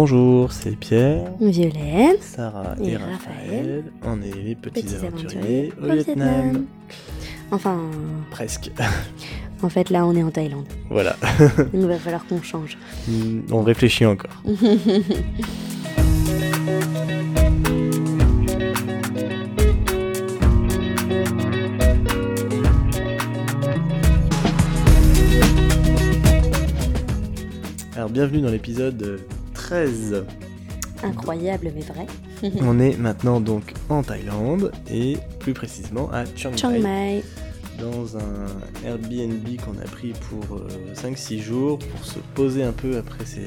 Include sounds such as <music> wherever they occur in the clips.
Bonjour, c'est Pierre, Violaine Sarah Et et, Raphaël. Raphaël. On est les petits, petits aventuriers au Vietnam. Enfin, Presque. <laughs> en fait, là, on est en Thaïlande. voilà. <laughs> Il va falloir qu'on change. On réfléchit encore. <laughs> Alors bienvenue dans l'épisode 13. Incroyable, mais vrai. <laughs> On est maintenant donc en Thaïlande et plus précisément à Chiang Chiang Mai. Dans un Airbnb qu'on a pris pour 5-6 jours pour se poser un peu après ces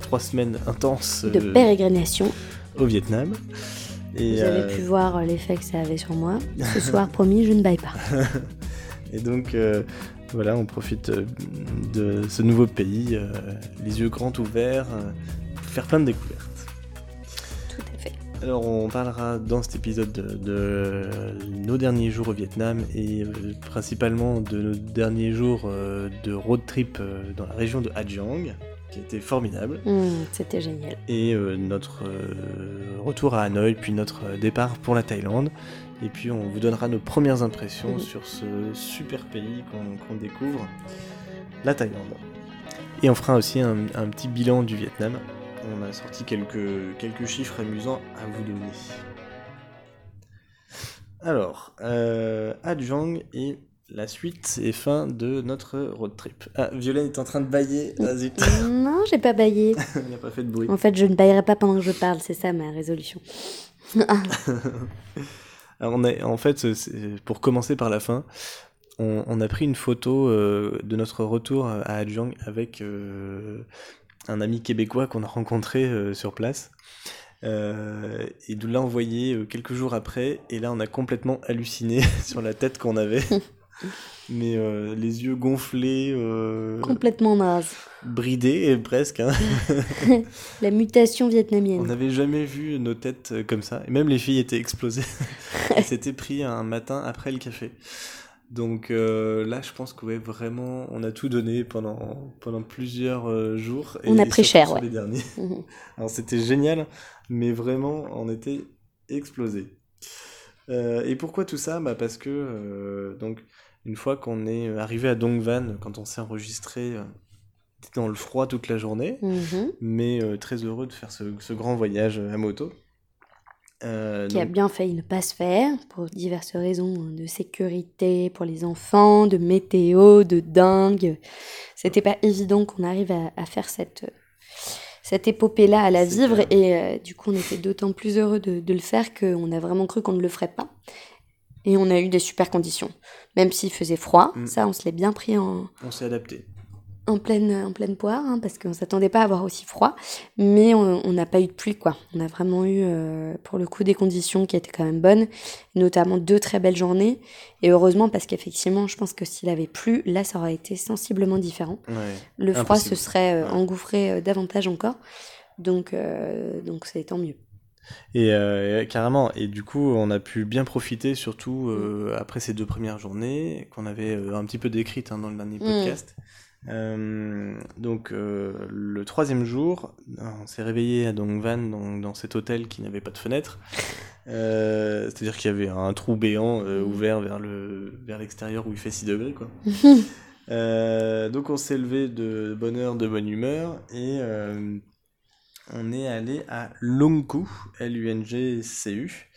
3 semaines intenses De euh, pérégrination. au Vietnam. Et, Vous avez euh, pu voir l'effet que ça avait sur moi. Ce <laughs> soir, promis, je ne baille pas. <laughs> et donc euh, voilà, on profite euh, de ce nouveau pays, euh, les yeux grands ouverts, euh, pour faire plein de découvertes. Tout à fait. Alors on parlera dans cet épisode de, de nos derniers jours au Vietnam et euh, principalement de nos derniers jours de road trip dans la région de Ha Giang, qui était formidable, Hum, C'était génial. et euh, notre euh, retour à Hanoï, puis notre départ pour la Thaïlande. Et puis on vous donnera nos premières impressions Mhm. sur ce super pays qu'on découvre, la Thaïlande. Et on fera aussi un, un petit bilan du Vietnam. On a sorti quelques, quelques chiffres amusants à vous donner. Alors, euh, Ha Giang et la suite et fin de notre road trip. Ah, Violaine est en train de bailler. Ah <laughs> zut, Non, j'ai pas baillé. <laughs> il n'a pas fait de bruit. En fait, je ne baillerai pas pendant que je parle. C'est ça ma résolution. <laughs> On a, en fait, c'est- pour commencer par la fin, on, a pris une photo euh, de notre retour à Ha Giang avec euh, un ami québécois qu'on a rencontré euh, sur place. Euh, et nous l'a envoyé euh, quelques jours après, et là on a complètement halluciné <laughs> sur la tête qu'on avait. <laughs> Mais euh, les yeux gonflés, euh, Complètement naze. bridés et presque. hein. <laughs> La mutation On vietnamienne. n'avait jamais vu nos têtes euh, comme ça. Et même les filles étaient explosées. <laughs> Elles s'étaient pris un matin après le café. Donc euh, là, je pense que ouais, vraiment, on a tout donné pendant, pendant plusieurs jours. On a pris cher, ouais. les derniers. <laughs> Mhm. Alors c'était génial, mais vraiment, on était explosés. Euh, et pourquoi tout ça? Bah Parce que, euh, donc, une fois qu'on est arrivé à Dongvan, quand on s'est enregistré, euh, on était dans le froid toute la journée Mhm. mais euh, très heureux de faire ce, ce grand voyage à moto. Euh, qui a bien failli ne pas se faire pour diverses raisons hein, de sécurité pour les enfants, de météo, de dingue. C'était pas évident qu'on arrive à, à faire cette, cette épopée-là, à la vivre. clair. Et euh, du coup, on était d'autant plus heureux de, de le faire qu'on a vraiment cru qu'on ne le ferait pas. Et on a eu des super conditions. Même s'il faisait froid, Mm. ça, on se l'est bien pris en, on s'est adapté. en pleine, en pleine poire, hein, parce qu'on s'attendait pas à avoir aussi froid, mais on n'a pas eu de pluie, quoi. On a vraiment eu, euh, pour le coup, des conditions qui étaient quand même bonnes, notamment deux très belles journées, et heureusement, parce qu'effectivement, je pense que s'il avait plu, là, ça aurait été sensiblement différent. Ouais. Le froid Impossible. se serait euh, Ouais. engouffré euh, davantage encore, donc donc c'est tant mieux. Et euh, carrément, et du coup, on a pu bien profiter, surtout euh, après ces deux premières journées, qu'on avait euh, un petit peu décrites hein, dans le dernier Mm. podcast. Donc, le troisième jour, on s'est réveillé à Dongvan, dans, dans cet hôtel qui n'avait pas de fenêtre. C'est-à-dire qu'il y avait un trou béant Mm. ouvert vers le vers l'extérieur où il fait 6 degrés, quoi. <laughs> Donc on s'est levé de bonne heure, de bonne humeur et on est allé à Lungku, L-U-N-G-C-U,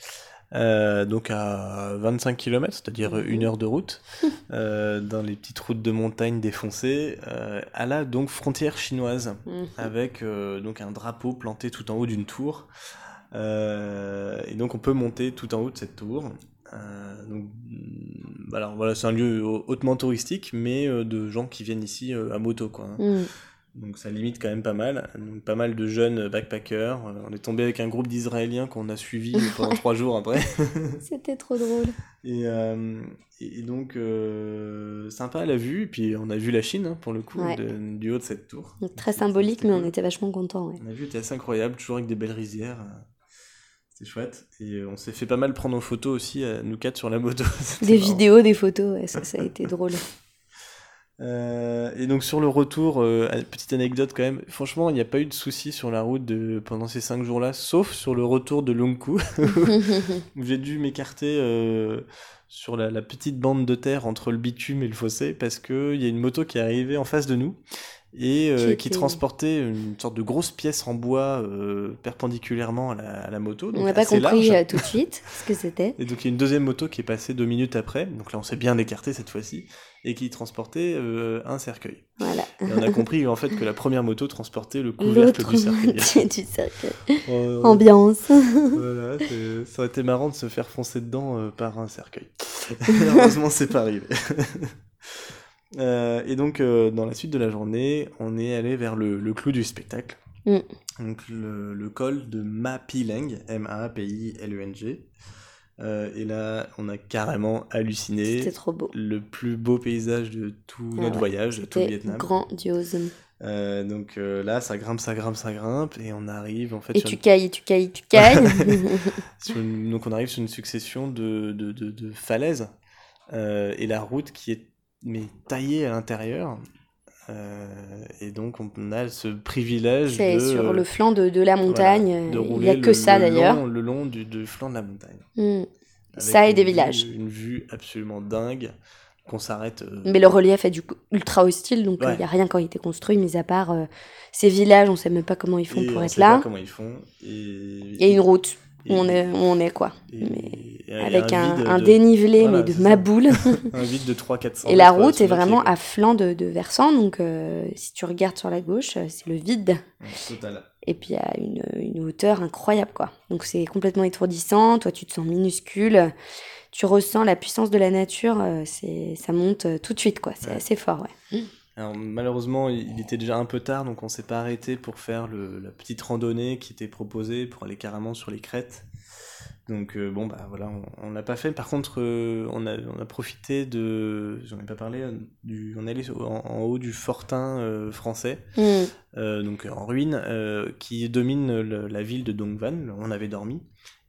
euh, donc à 25 km, c'est-à-dire Mhm. une heure de route, <laughs> euh, dans les petites routes de montagne défoncées, euh, à la donc frontière chinoise, avec euh, donc un drapeau planté tout en haut d'une tour. Et donc on peut monter tout en haut de cette tour. Donc, alors voilà, c'est un lieu hau- hautement touristique, mais de gens qui viennent ici à moto, quoi. hein. Mm. Donc ça limite quand même pas mal. Donc, pas mal de jeunes backpackers. Euh, On est tombé avec un groupe d'Israéliens qu'on a suivi <laughs> pendant trois jours après. <laughs> C'était trop drôle. Et, euh, et donc euh, sympa à la vue. Et puis on a vu la Chine hein, pour le coup Ouais. de- du haut de cette tour. Donc, très symbolique, mais on était vachement contents. ouais. La vue était assez incroyable, toujours avec des belles rizières. C'était chouette. Et on s'est fait pas mal prendre en photo aussi, nous quatre sur la moto. <laughs> Des marrant. vidéos, des photos, ouais, ça, ça a été drôle. Euh, et donc sur le retour, euh, petite anecdote quand même, franchement il n'y a pas eu de soucis sur la route de, pendant ces 5 jours-là, sauf sur le retour de Longkou, <laughs> où j'ai dû m'écarter euh, sur la, la, petite bande de terre entre le bitume et le fossé, parce qu'il y a une moto qui est arrivée en face de nous, et qui transportait une sorte de grosse pièce en bois perpendiculairement à la, à la moto. on n'a pas compris tout de suite ce que c'était. Et donc il y a une deuxième moto qui est passée deux minutes après, donc là on s'est bien écarté cette fois-ci, et qui transportait un cercueil. Voilà. Et on a <laughs> compris en fait que la première moto transportait le couvercle du cercueil. du cercueil. Ambiance. <laughs> voilà, ça aurait été marrant de se faire foncer dedans par un cercueil. <laughs> Heureusement c'est pas arrivé. Euh, et donc, euh, dans la suite de la journée, on est allé vers le, le clou du spectacle. Mm. Donc, le, le, col de Mapileng, M-A-P-I-L-E-N-G. Euh, et là, on a carrément halluciné. C'était trop beau. Le plus beau paysage de tout ah notre voyage, de tout le Vietnam. grandiose. Euh, donc euh, là, ça grimpe, ça grimpe, ça grimpe, et on arrive en fait. Et tu cailles, tu cailles, tu cailles. <laughs> <laughs> Donc on arrive sur une succession de, de, de, de falaises, et la route qui est mais taillé à l'intérieur. Euh, et donc on a ce privilège C'est sur le flanc de, de la montagne. il n'y a que ça d'ailleurs. Le long du, du, flanc de la montagne. Mm. Ça et des vue, villages. Une vue absolument dingue qu'on s'arrête. Euh... Mais le relief est du coup ultra hostile, donc il ouais. n'y a rien qui a été construit, mis à part euh, ces villages, on ne sait même pas comment ils font et pour on être sait là. Pas comment ils font. Et, et une route où on est, où on est quoi. Mais avec un, un, un de... dénivelé, voilà, mais de ma boule. <laughs> <laughs> un vide de 300-400 Et la route est vraiment à flanc de, de versant, donc euh, si tu regardes sur la gauche, euh, c'est le vide. Total. Et puis il y a une, une, hauteur incroyable, quoi. Donc c'est complètement étourdissant, toi tu te sens minuscule, tu ressens la puissance de la nature, euh, c'est ça monte tout de suite, quoi. C'est ouais. assez fort, ouais. Alors, malheureusement, il était déjà un peu tard, donc on s'est pas arrêté pour faire le, la petite randonnée qui était proposée pour aller carrément sur les crêtes. Donc euh, bon bah voilà, on l'a pas fait. Par contre, euh, on, a, on a profité de, j'en ai pas parlé, du, on est allé en, en haut du fortin euh, français, mm. donc en ruine, qui domine le, la ville de Dongvan. On avait dormi.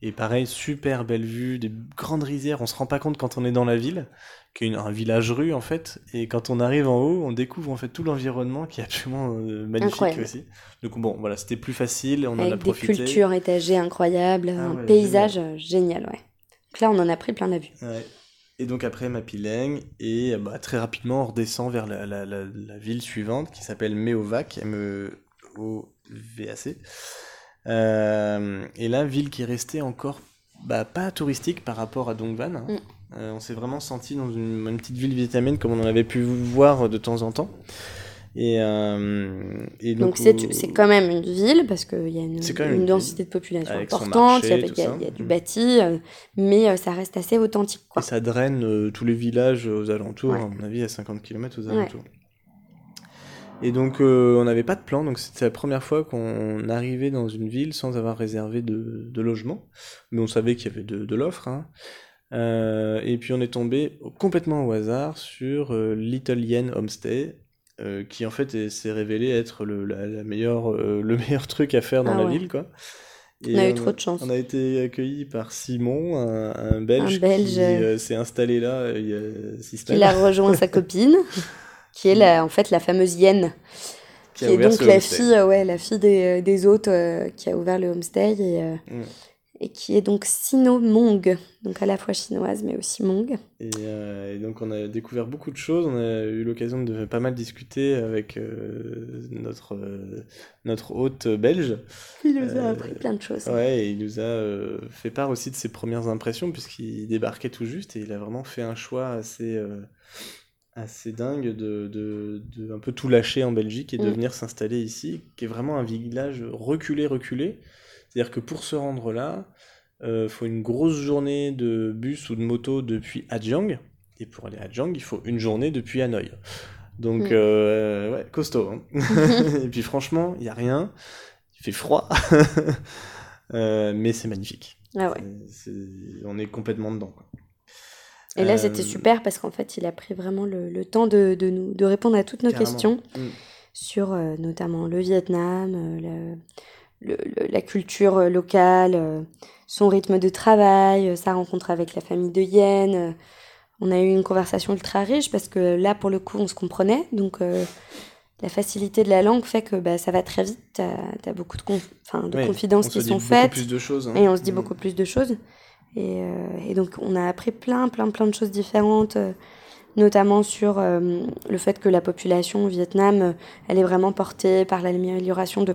Et pareil, super belle vue, des grandes rizières. On se rend pas compte quand on est dans la ville, qui est un village rue en fait. Et quand on arrive en haut, on découvre en fait tout l'environnement qui est absolument euh, magnifique Incroyable. aussi. Donc bon, voilà, c'était plus facile, on Avec en a profité. des cultures étagées incroyables, ah, un ouais, paysage génial. génial, ouais. Donc là, on en a pris plein la vue. Ouais. Et donc après Mapileng, et bah, très rapidement, on redescend vers la, la, la, la ville suivante qui s'appelle Meovac, M-E-O-V-A-C. Euh, et là, ville qui est restée encore bah, pas touristique par rapport à Dongvan. Hein. Mm. Euh, on s'est vraiment senti dans une, une, petite ville vietnamienne comme on en avait pu voir de temps en temps. Et, euh, et donc c'est quand même une ville parce qu'il y a une, une, une densité de population importante, il y, a, y, a, y a du bâti, euh, mais ça reste assez authentique. Quoi. Et ça draine euh, tous les villages aux alentours, ouais. à mon avis à 50 km aux alentours. Ouais. Et donc, euh, on n'avait pas de plan, donc c'était la première fois qu'on arrivait dans une ville sans avoir réservé de, de logement. Mais on savait qu'il y avait de, de l'offre. Hein. Euh, et puis, on est tombé complètement au hasard sur euh, Little Yen Homestay, euh, qui en fait s'est révélé être le, la, la meilleure, <laughs> le meilleur truc à faire dans ah la ouais. ville, quoi. Et on a eu trop de chance. On a été accueillis par Simon, un, un Belge, un Belge qui s'est installé là il y a six Il a rejoint sa <laughs> copine. qui est la, en fait la fameuse Yen, qui, qui est donc la fille, ouais, la fille des, des hôtes qui a ouvert le homestay et, mm. Et qui est donc sino-mong, donc à la fois chinoise mais aussi mong. Et, euh, et, donc on a découvert beaucoup de choses, on a eu l'occasion de pas mal discuter avec notre, notre hôte belge. <laughs> Il nous a appris plein de choses. Ouais, et il nous a fait part aussi de ses premières impressions puisqu'il débarquait tout juste et il a vraiment fait un choix assez assez dingue de, de, de, un peu tout lâcher en Belgique et de mmh. venir s'installer ici, qui est vraiment un village reculé, reculé. C'est-à-dire que pour se rendre là, euh, faut une grosse journée de bus ou de moto depuis Adjang, et pour aller à Adjang, il faut une journée depuis Hanoï. Donc, mmh. euh, ouais, costaud. Hein <laughs> et puis franchement, il n'y a rien, il fait froid, <laughs> euh, mais c'est magnifique. Ah ouais. C est, c est, on est complètement dedans. Quoi. Et là, c'était euh... super parce qu'en fait, il a pris vraiment le, le temps de, de, nous, de répondre à toutes nos Carrément. questions mm. sur notamment le Vietnam, le, le, la culture locale, son rythme de travail, sa rencontre avec la famille de Yen. On a eu une conversation ultra riche parce que là, pour le coup, on se comprenait. Donc, la facilité de la langue fait que bah, ça va très vite. Tu as, beaucoup de, de confidences qui sont faites. Plus de choses, hein. Et on se dit mm. beaucoup plus de choses. Et, euh, et, donc, on a appris plein, plein, plein de choses différentes, euh, notamment sur euh, le fait que la population au Vietnam, elle est vraiment portée par l'amélioration de,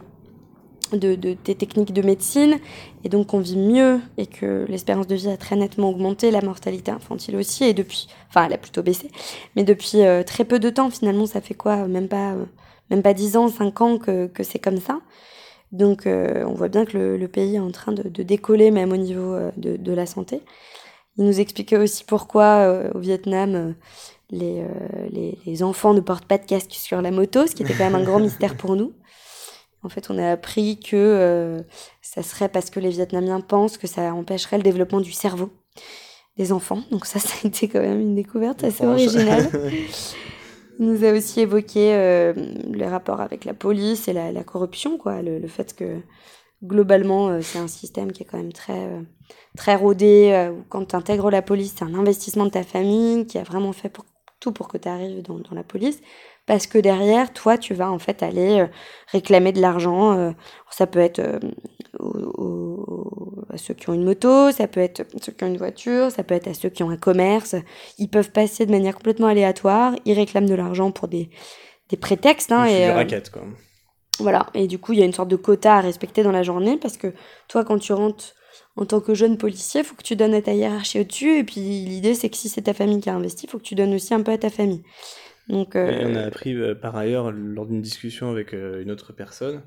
de, de, des techniques de médecine. Et donc, on vit mieux et que l'espérance de vie a très nettement augmenté, la mortalité infantile aussi. Et depuis, enfin, elle a plutôt baissé. Mais depuis très peu de temps, finalement, ça fait quoi Même pas même pas 10 ans, 5 ans que, que c'est comme ça. Donc euh, on voit bien que le, pays est en train de, de décoller même au niveau euh, de, de, la santé. Il nous expliquait aussi pourquoi euh, au Vietnam les, les, enfants ne portent pas de casque sur la moto, ce qui était quand même un grand mystère pour nous. En fait, on a appris que ça serait parce que les Vietnamiens pensent que ça empêcherait le développement du cerveau des enfants. Donc ça, <laughs> ça a été quand même une découverte assez originale. <laughs> Il nous a aussi évoqué euh, les rapports avec la police et la, la corruption, quoi. Le, le, fait que globalement, euh, c'est un système qui est quand même très, euh, très rodé. Euh, quand tu intègres la police, c'est un investissement de ta famille qui a vraiment fait pour, tout pour que tu arrives dans, dans la police parce que derrière, toi, tu vas en fait aller euh, réclamer de l'argent. Euh, ça peut être euh, à ceux qui ont une moto, ça peut être ceux qui ont une voiture, ça peut être à ceux qui ont un commerce. Ils peuvent passer de manière complètement aléatoire, ils réclament de l'argent pour des, des prétextes. Hein, et, raquette, quoi. Voilà, et du coup, il y a une sorte de quota à respecter dans la journée parce que toi, quand tu rentres en tant que jeune policier, il faut que tu donnes à ta hiérarchie au-dessus. Et puis l'idée, c'est que si c'est ta famille qui a investi, il faut que tu donnes aussi un peu à ta famille. Donc, euh... on a appris euh, par ailleurs, lors d'une discussion avec euh, une autre personne,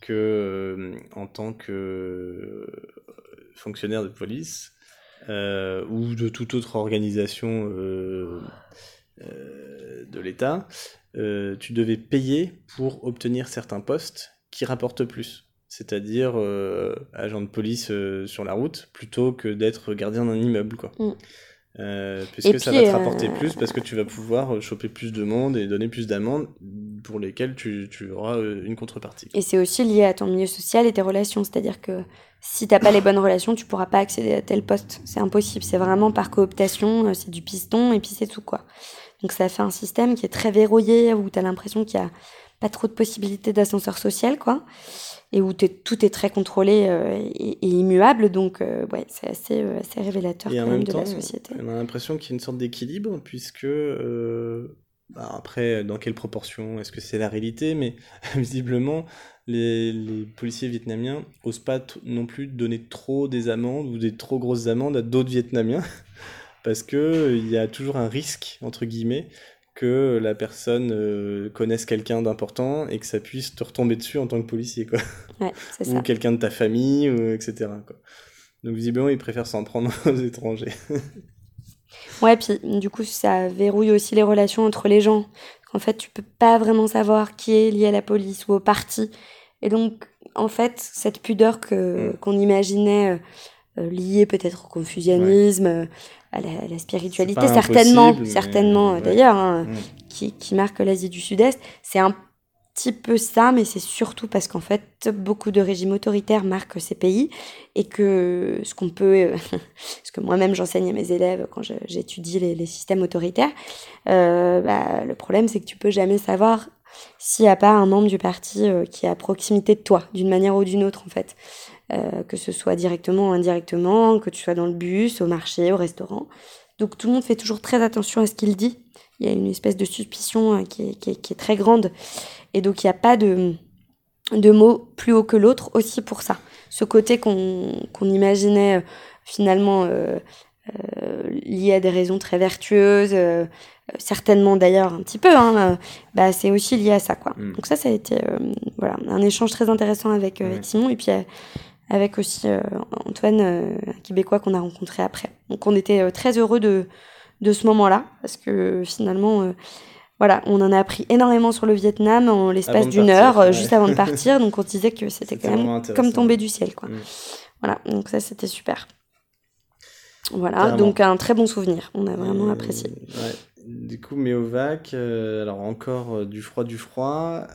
que en tant que fonctionnaire de police ou de toute autre organisation de l'État, tu devais payer pour obtenir certains postes qui rapportent plus c'est-à-dire agent de police sur la route, plutôt que d'être gardien d'un immeuble, quoi. Mm. Euh, puisque ça va te rapporter euh, plus parce que tu vas pouvoir choper plus de monde et donner plus d'amendes pour lesquelles tu, tu, auras euh, une contrepartie. Et c'est aussi lié à ton milieu social et tes relations, c'est-à-dire que si t'as pas les bonnes relations, tu pourras pas accéder à tel poste. C'est impossible, c'est vraiment par cooptation, c'est du piston et puis c'est tout quoi. Donc ça fait un système qui est très verrouillé où tu as l'impression qu'il y a pas trop de possibilités d'ascenseur social quoi et où es, tout est très contrôlé euh, et, et, immuable. Donc, euh, ouais, c'est assez, euh, assez révélateur et quand en même, même de la société. On a l'impression qu'il y a une sorte d'équilibre, puisque. Euh, bah après, dans quelle proportion Est-ce que c'est la réalité Mais <laughs> visiblement, les, les, policiers vietnamiens osent pas non plus donner trop des amendes ou des trop grosses amendes à d'autres Vietnamiens, <laughs> parce qu'il y a toujours un risque, entre guillemets, que la personne euh, connaisse quelqu'un d'important et que ça puisse te retomber dessus en tant que policier, quoi. Ouais, ou quelqu'un de ta famille, ou, etc. Quoi. Donc visiblement, ils préfèrent s'en prendre <laughs> aux étrangers. ouais, puis du coup, ça verrouille aussi les relations entre les gens. En fait, tu peux pas vraiment savoir qui est lié à la police ou au parti. Et donc, en fait, cette pudeur que mm. qu'on imaginait euh, liée peut-être au confucianisme, ouais à la, la spiritualité, certainement, certainement ouais. d'ailleurs, hein, mmh. qui, qui, marque l'Asie du Sud-Est. C'est un petit peu ça, mais c'est surtout parce qu'en fait, beaucoup de régimes autoritaires marquent ces pays et que ce qu'on peut, <laughs> ce que moi-même j'enseigne à mes élèves quand j'étudie les, les, systèmes autoritaires, euh, bah, le problème c'est que tu peux jamais savoir s'il n'y a pas un membre du parti euh, qui est à proximité de toi, d'une manière ou d'une autre en fait. Euh, que ce soit directement ou indirectement, que tu sois dans le bus, au marché, au restaurant. Donc tout le monde fait toujours très attention à ce qu'il dit. Il y a une espèce de suspicion euh, qui, est, qui, est, qui, est, très grande. Et donc il n'y a pas de, de mot plus haut que l'autre aussi pour ça. Ce côté qu'on qu imaginait euh, finalement euh, lié à des raisons très vertueuses, certainement d'ailleurs un petit peu, hein, bah, c'est aussi lié à ça. Quoi. Mm. Donc ça, ça a été voilà, un échange très intéressant avec, avec Simon. Et puis avec aussi euh, Antoine, euh, un Québécois qu'on a rencontré après. Donc on était euh, très heureux de, de ce moment-là, parce que finalement, voilà, on en a appris énormément sur le Vietnam en l'espace d'une heure, ouais. juste avant de partir. <laughs> donc on disait que c'était quand même comme tomber du ciel. Quoi. Mmh. Voilà, donc ça c'était super. Voilà, donc un très bon souvenir. On a vraiment apprécié. Ouais. Du coup, Méovac, euh, alors encore euh, du froid, du froid,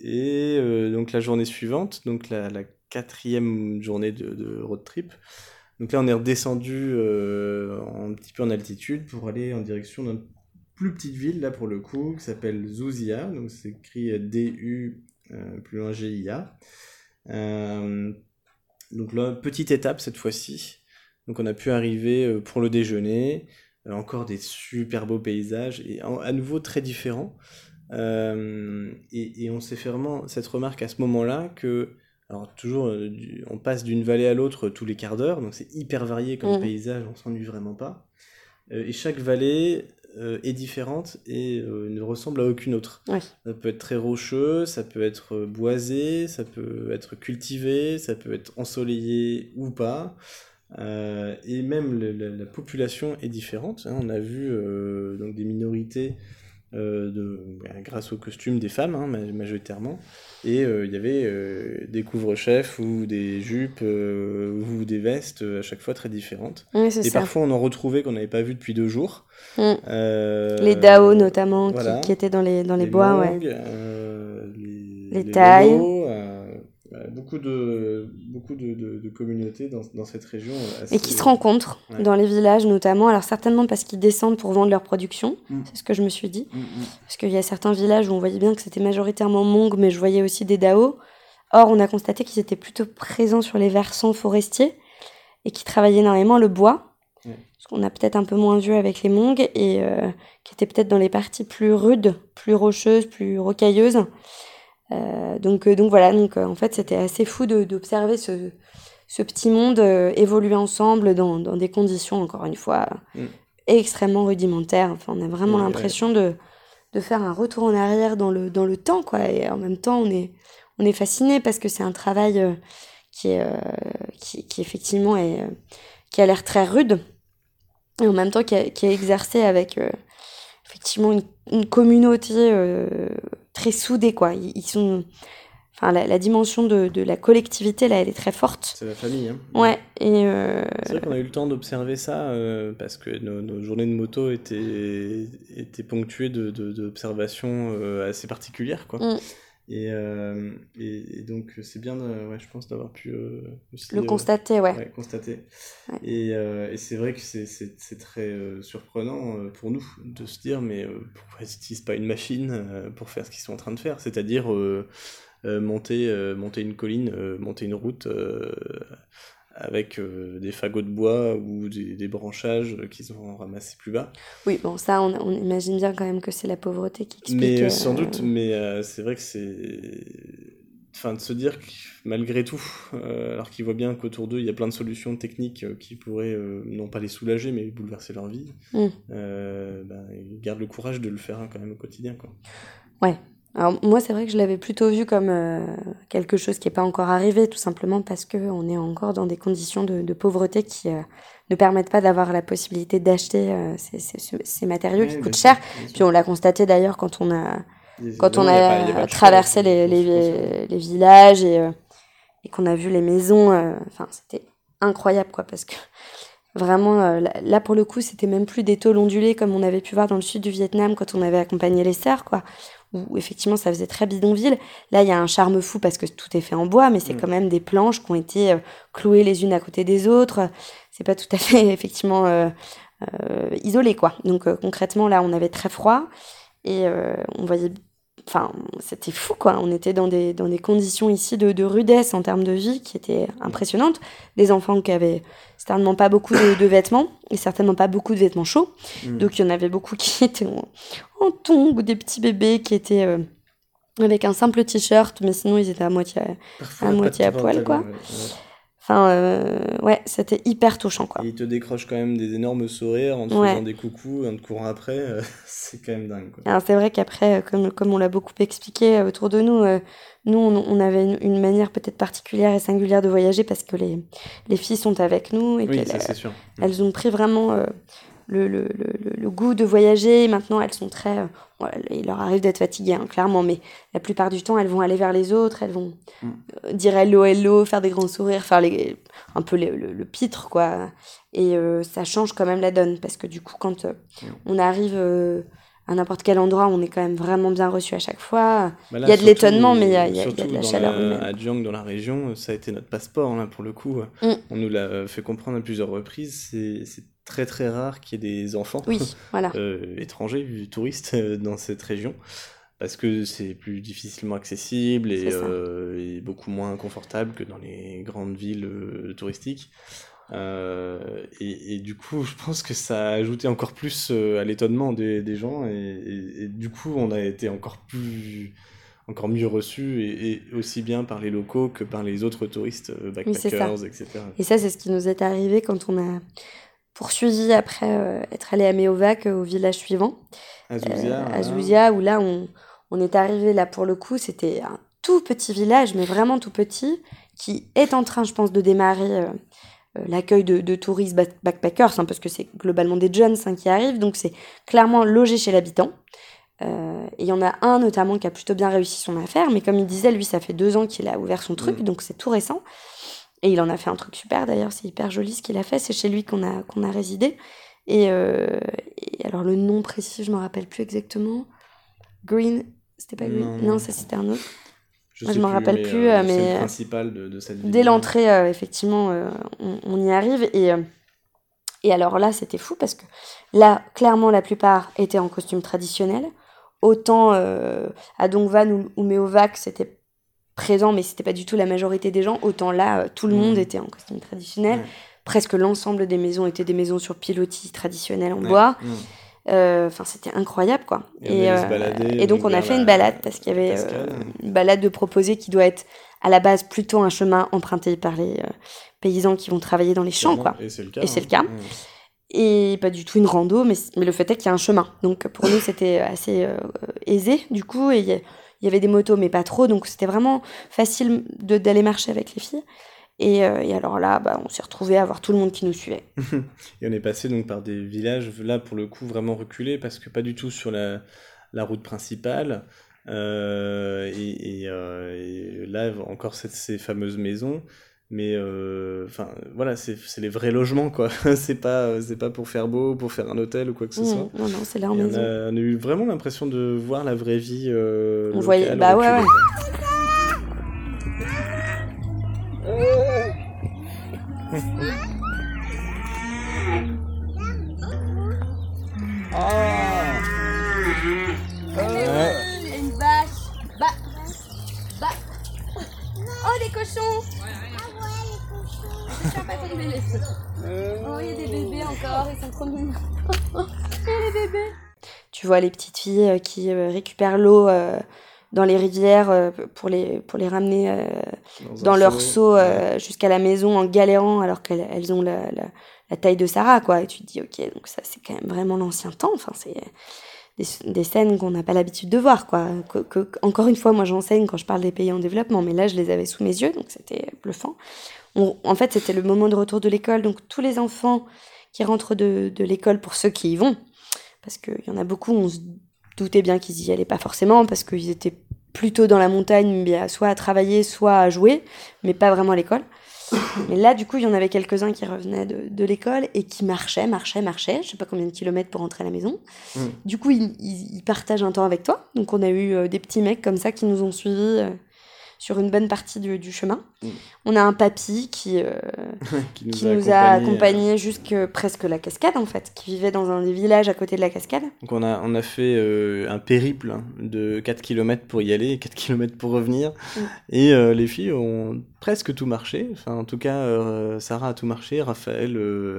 et donc la journée suivante, donc la, la quatrième journée de, road trip, Donc là, on est redescendu un petit peu en altitude pour aller en direction d'une plus petite ville, là pour le coup, qui s'appelle Zouzia. Donc c'est écrit D-U plus loin G-I-A. donc là, petite étape cette fois-ci. Donc on a pu arriver pour le déjeuner. encore des super beaux paysages et à nouveau très différents. Euh, et, on s'est fait vraiment cette remarque à ce moment-là que, alors toujours, euh, on passe d'une vallée à l'autre tous les quarts d'heure, donc c'est hyper varié comme mm. paysage, on s'ennuie vraiment pas. Euh, et chaque vallée est différente et ne ressemble à aucune autre. Ça peut être très rocheux, ça peut être boisé, ça peut être cultivé, ça peut être ensoleillé ou pas. et même la, population est différente. Hein. On a vu donc des minorités euh, de, bah, grâce au costume des femmes, hein, majoritairement. Et euh, il y avait euh, des couvre-chefs ou des jupes ou des vestes à chaque fois très différentes. et parfois on en retrouvait qu'on n'avait pas vu depuis deux jours. Mm. les Dao notamment, qui, étaient dans les, dans les, bois. ouais. les, les, tailles beaucoup de, beaucoup de, de, communautés dans, dans, cette région. Euh, et qui se rencontrent dans les villages notamment. Alors certainement parce qu'ils descendent pour vendre leur production, mm. c'est ce que je me suis dit. Mm, mm. Parce qu'il y a certains villages où on voyait bien que c'était majoritairement Hmong, mais je voyais aussi des Dao. Or, on a constaté qu'ils étaient plutôt présents sur les versants forestiers et qui travaillaient énormément le bois. Ce qu'on a peut-être un peu moins vu avec les Hmong et euh, qui étaient peut-être dans les parties plus rudes, plus rocheuses, plus rocailleuses. Euh, donc, euh, donc voilà, donc, euh, en fait c'était assez fou d'observer ce, ce, petit monde évoluer ensemble dans, dans, des conditions, encore une fois, mm. extrêmement rudimentaires. Enfin, on a vraiment l'impression de, de faire un retour en arrière dans le, dans le temps, quoi. Et en même temps, on est, on est fasciné parce que c'est un travail qui, est, qui, qui, effectivement est, qui a l'air très rude et en même temps qui, qui est exercé avec effectivement une, une communauté très soudés, quoi. Ils, sont. Enfin, la, dimension de, de, la collectivité, là, elle est très forte. C'est la famille, hein. Ouais. Et euh, C'est vrai qu'on a eu le temps d'observer ça euh, parce que nos, journées de moto étaient, étaient ponctuées d'observations de, de, euh, assez particulières, quoi. Mm. Et, euh, et, donc, c'est bien, ouais, je pense, d'avoir pu euh, le constater, ouais. constater. Et, euh, et c'est vrai que c'est très surprenant pour nous de se dire, mais pourquoi ils n'utilisent pas une machine pour faire ce qu'ils sont en train de faire? C'est-à-dire monter, monter une colline, monter une route avec euh, des fagots de bois ou des, branchages qu'ils ont ramassés plus bas. Oui, bon, ça, on, imagine bien quand même que c'est la pauvreté qui explique... Mais euh, sans doute, mais euh, c'est vrai que c'est... Enfin, de se dire que malgré tout, alors qu'ils voient bien qu'autour d'eux, il y a plein de solutions techniques qui pourraient, non pas les soulager, mais bouleverser leur vie, mm. ben, ils gardent le courage de le faire hein, quand même au quotidien. Quoi. Ouais, alors moi, c'est vrai que je l'avais plutôt vu comme euh, quelque chose qui n'est pas encore arrivé, tout simplement parce qu'on est encore dans des conditions de, pauvreté qui euh, ne permettent pas d'avoir la possibilité d'acheter euh, ces, ces, ces, matériaux qui coûtent cher. Puis on l'a constaté d'ailleurs quand on a, quand on a, traversé les, les, les, villages et, et qu'on a vu les maisons. Enfin, c'était incroyable, quoi, parce que <laughs> vraiment, là, pour le coup, c'était même plus des tôles ondulées comme on avait pu voir dans le sud du Vietnam quand on avait accompagné les sœurs, quoi où effectivement ça faisait très bidonville. Là, il y a un charme fou parce que tout est fait en bois, mais c'est mm. quand même des planches qui ont été euh, clouées les unes à côté des autres. C'est pas tout à fait <laughs> effectivement euh, euh, isolé, quoi. Donc concrètement, là, on avait très froid et on voyait enfin, c'était fou, quoi. On était dans des, dans des conditions ici de, de rudesse en termes de vie qui étaient impressionnantes. Des enfants qui avaient certainement pas beaucoup de, vêtements et certainement pas beaucoup de vêtements chauds. Mm. Donc, il y en avait beaucoup qui <laughs> étaient en, tongs ou des petits bébés qui étaient euh, avec un simple t-shirt, mais sinon, ils étaient à moitié, à, moitié à poil, quoi. Enfin, euh, ouais, c'était hyper touchant, quoi. Et il te décroche quand même des énormes sourires en te faisant des coucous, en te courant après. Euh, <laughs> c'est quand même dingue, quoi. Alors, c'est vrai qu'après, comme, comme on l'a beaucoup expliqué autour de nous, nous, on, avait une, manière peut-être particulière et singulière de voyager parce que les, les filles sont avec nous et oui, sûr. elles ont pris vraiment le, le, le, le, goût de voyager. Maintenant, elles sont très. Euh, il leur arrive d'être fatiguées, hein, clairement, mais la plupart du temps, elles vont aller vers les autres, elles vont mm. euh, dire hello, hello, faire des grands sourires, faire les, un peu le, pitre, quoi. Et euh, ça change quand même la donne, parce que du coup, quand mm. on arrive à n'importe quel endroit, on est quand même vraiment bien reçu à chaque fois. Bah il y a de l'étonnement, mais il y a, il y a, de la chaleur humaine. À Jiang, dans la région, ça a été notre passeport, là, pour le coup. Mm. On nous l'a fait comprendre à plusieurs reprises. C'est très très rare qu'il y ait des enfants oui, <laughs> voilà. euh, étrangers, touristes euh, dans cette région. Parce que c'est plus difficilement accessible et, euh, et, beaucoup moins confortable que dans les grandes villes euh, touristiques. Et, du coup, je pense que ça a ajouté encore plus à l'étonnement des, des, gens, et, du coup, on a été encore plus, encore mieux reçus, et, aussi bien par les locaux que par les autres touristes, backpackers, etc. Et ça, c'est ce qui nous est arrivé quand on a poursuivi après être allé à Méovac au village suivant, à Zouzia, à Zouzia où là, on, on est arrivé là pour le coup, c'était un tout petit village, mais vraiment tout petit, qui est en train, je pense, de démarrer euh, l'accueil de, touristes backpackers, hein, parce que c'est globalement des jeunes hein, qui arrivent, donc c'est clairement logé chez l'habitant. Euh, et il y en a un notamment qui a plutôt bien réussi son affaire, mais comme il disait, lui, ça fait deux ans qu'il a ouvert son truc, mm. donc c'est tout récent. Et il en a fait un truc super d'ailleurs, c'est hyper joli ce qu'il a fait, c'est chez lui qu'on a, qu'on a résidé. Euh, et, alors le nom précis, je me rappelle plus exactement. Green, c'était pas Green? Non, ça c'était un autre. Je ne me rappelle plus, euh, mais le principal de, de cette dès l'entrée, euh, effectivement, euh, on, y arrive et et alors là, c'était fou parce que là, clairement, la plupart étaient en costume traditionnel. Autant à Dongvan ou, ou Meovac, c'était présent, mais c'était pas du tout la majorité des gens. Autant là, tout le mmh. monde était en costume traditionnel. Presque l'ensemble des maisons étaient des maisons sur pilotis traditionnels en bois. Mmh. Euh, enfin, c'était incroyable, quoi. Et, euh, et, donc, on a fait une balade parce qu'il y avait euh, une balade de proposée qui doit être à la base plutôt un chemin emprunté par les paysans qui vont travailler dans les champs, quoi. Et c'est le cas. Et c'est le cas. Hein. Et pas du tout une rando, mais, mais le fait est qu'il y a un chemin. Donc, pour nous, c'était assez aisé, du coup. Et il y avait des motos, mais pas trop. Donc, c'était vraiment facile d'aller marcher avec les filles. Euh, et, alors là, bah, on s'est retrouvé à voir tout le monde qui nous suivait. <laughs> et on est passé donc par des villages, là pour le coup vraiment reculés, parce que pas du tout sur la, la route principale. Euh, et, euh, et, là, encore cette, ces fameuses maisons. Mais enfin voilà, c'est les vrais logements quoi. <laughs> c'est pas c'est pas pour faire beau, pour faire un hôtel ou quoi que ce mmh, soit. Non non, c'est là en maison. On a, on a, eu vraiment l'impression de voir la vraie vie. on voyait bah ouais. ouais. Une vache. Bah. Bah. Oh, des cochons. Les Oh, il y a des bébés encore, ils sont trop mignons. les bébés. Tu vois les petites filles euh, qui euh, récupèrent l'eau euh, dans les rivières pour, les, pour les ramener euh, dans, leur seau jusqu'à la maison en galérant alors qu'elles elles ont la, la, taille de Sarah, quoi. Et tu te dis, ok, donc ça, c'est quand même vraiment l'ancien temps. Enfin, c'est des, des, scènes qu'on n'a pas l'habitude de voir, quoi. Que, encore une fois, moi, j'enseigne quand je parle des pays en développement, mais là, je les avais sous mes yeux, donc c'était bluffant. En fait, c'était le moment de retour de l'école, donc tous les enfants qui rentrent de, de l'école, pour ceux qui y vont, parce qu'il y en a beaucoup, on se doutait bien qu'ils y allaient pas forcément parce qu'ils étaient plutôt dans la montagne, soit à travailler, soit à jouer, mais pas vraiment à l'école. <laughs> Mais là, du coup, il y en avait quelques-uns qui revenaient de, de l'école et qui marchaient, marchaient, marchaient, je sais pas combien de kilomètres pour rentrer à la maison. Mmh. Du coup, ils, ils, partagent un temps avec toi. Donc, on a eu euh, des petits mecs comme ça qui nous ont suivis euh, sur une bonne partie du, du chemin. Mm. On a un papy qui, euh, <laughs> qui, nous, a, accompagnés euh. jusque presque la cascade, en fait, qui vivait dans un des villages à côté de la cascade. Donc on a, on a fait euh, un périple hein, de 4 km pour y aller et 4 <laughs> km pour revenir. Mm. Et les filles ont presque tout marché. Enfin, en tout cas, Sarah a tout marché, Raphaël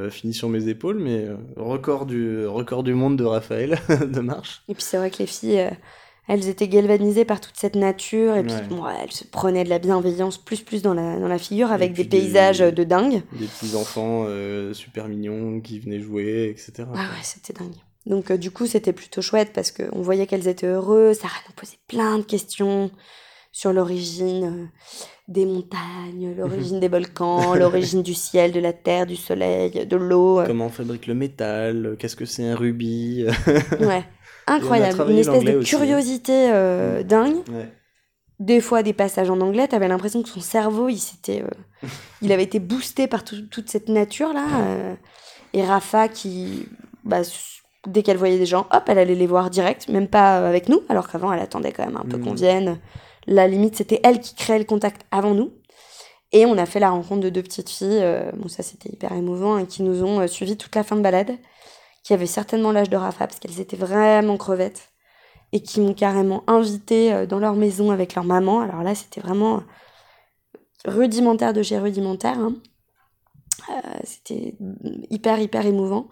a fini sur mes épaules, mais record, du, record du monde de Raphaël <laughs> de marche. Et puis c'est vrai que les filles elles étaient galvanisées par toute cette nature et puis bon, elles se prenaient de la bienveillance plus plus dans la, dans la figure avec des paysages de dingue. Des petits enfants euh, super mignons qui venaient jouer, etc. Ah ouais, c'était dingue. Donc euh, du coup, c'était plutôt chouette parce qu'on voyait qu'elles étaient heureuses. Sarah nous posait plein de questions sur l'origine euh, des montagnes, l'origine <laughs> des volcans, l'origine du ciel, de la terre, du soleil, de l'eau. Comment on fabrique le métal Qu'est-ce que c'est un rubis? Ouais <laughs> incroyable. Une espèce de curiosité euh, dingue. Des fois, des passages en anglais, t'avais l'impression que son cerveau, il s'était, euh, <laughs> il avait été boosté par toute cette nature là. Euh. et Rafa qui, bah, dès qu'elle voyait des gens, hop, elle allait les voir direct, même pas avec nous, alors qu'avant, elle attendait quand même un peu qu'on Mhm. vienne. La limite, c'était elle qui créait le contact avant nous. Et on a fait la rencontre de deux petites filles, bon ça c'était hyper émouvant, et qui nous ont suivis toute la fin de balade, qui avaient certainement l'âge de Rafa, parce qu'elles étaient vraiment crevettes, et qui m'ont carrément invité euh, dans leur maison avec leur maman. Alors là, c'était vraiment rudimentaire de chez rudimentaire. hein. Euh, c'était hyper, hyper émouvant.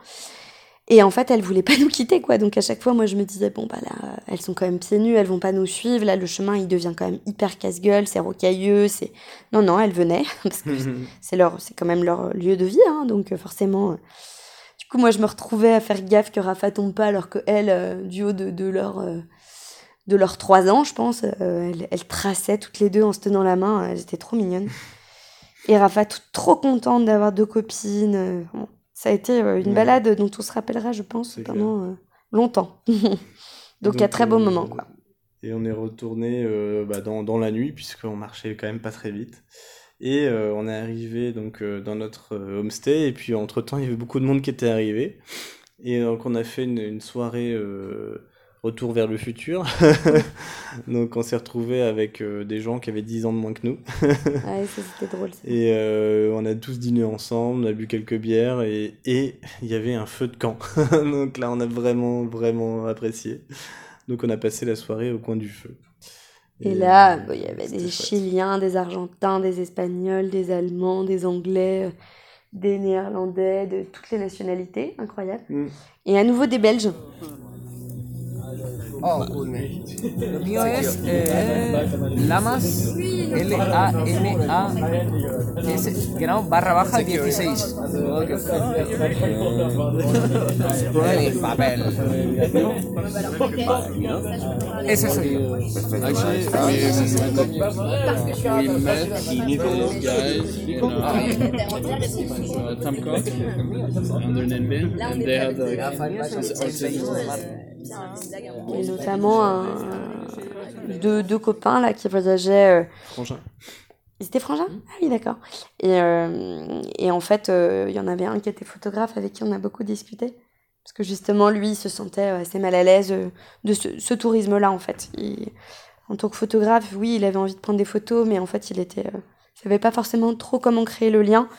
Et en fait, elles voulaient pas <laughs> nous quitter, quoi. Donc à chaque fois, moi, je me disais, bon, bah là, elles sont quand même pieds nus, elles vont pas nous suivre. Là, le chemin, il devient quand même hyper casse-gueule, c'est rocailleux, c'est... Non, non, elles venaient, <laughs> parce que <laughs> c'est leur, c'est quand même leur lieu de vie, hein, donc euh, forcément. Du coup, moi, je me retrouvais à faire gaffe que Rafa tombe pas, alors que elles, euh, du haut de, de leur, euh, de leurs trois ans, je pense, euh, elles, elles traçaient toutes les deux en se tenant la main. Elles étaient trop mignonnes. <laughs> Et Rafa, trop contente d'avoir deux copines. bon, ça a été une Ouais. balade dont on se rappellera, je pense, pendant longtemps. <laughs> donc, un très beau moment, quoi. Et on est retourné euh, bah, dans, dans la nuit, puisqu'on marchait quand même pas très vite. Et euh, on est arrivé donc euh, dans notre euh, homestay, et puis entre-temps, il y avait beaucoup de monde qui était arrivé. Et donc on a fait une, une soirée euh, retour vers le futur. <laughs> donc on s'est retrouvé avec des gens qui avaient 10 ans de moins que nous. Ouais, ça, c'était drôle. ça. <laughs> Et on a tous dîné ensemble, on a bu quelques bières et et il y avait un feu de camp. <laughs> Donc là, on a vraiment, vraiment apprécié. Donc on a passé la soirée au coin du feu. Et là, euh, bon, il y avait des chouette. Chiliens, des Argentins, des Espagnols, des Allemands, des Anglais, euh, des Néerlandais, de toutes les nationalités, incroyable. Mm. Et à nouveau des Belges. Oh, lo mío es eh, Lamas, L-A-M-A-S, barra baja 16. Prueba mi papel. Ese soy yo. Actually, we, we met those guys in uh, Tamco under Nenbin, and they had like this autism. Et notamment un- deux, deux copains là qui voyageaient. euh, Frangin. Ils étaient frangins Ah oui, d'accord. Et, euh, et en fait, euh, il y en avait un qui était photographe avec qui on a beaucoup discuté. Parce que justement, lui, il se sentait euh, assez mal à l'aise euh, de ce, ce tourisme-là, en fait. Il- en tant que photographe, oui, il avait envie de prendre des photos, mais en fait, il était, euh, il savait pas forcément trop comment créer le lien.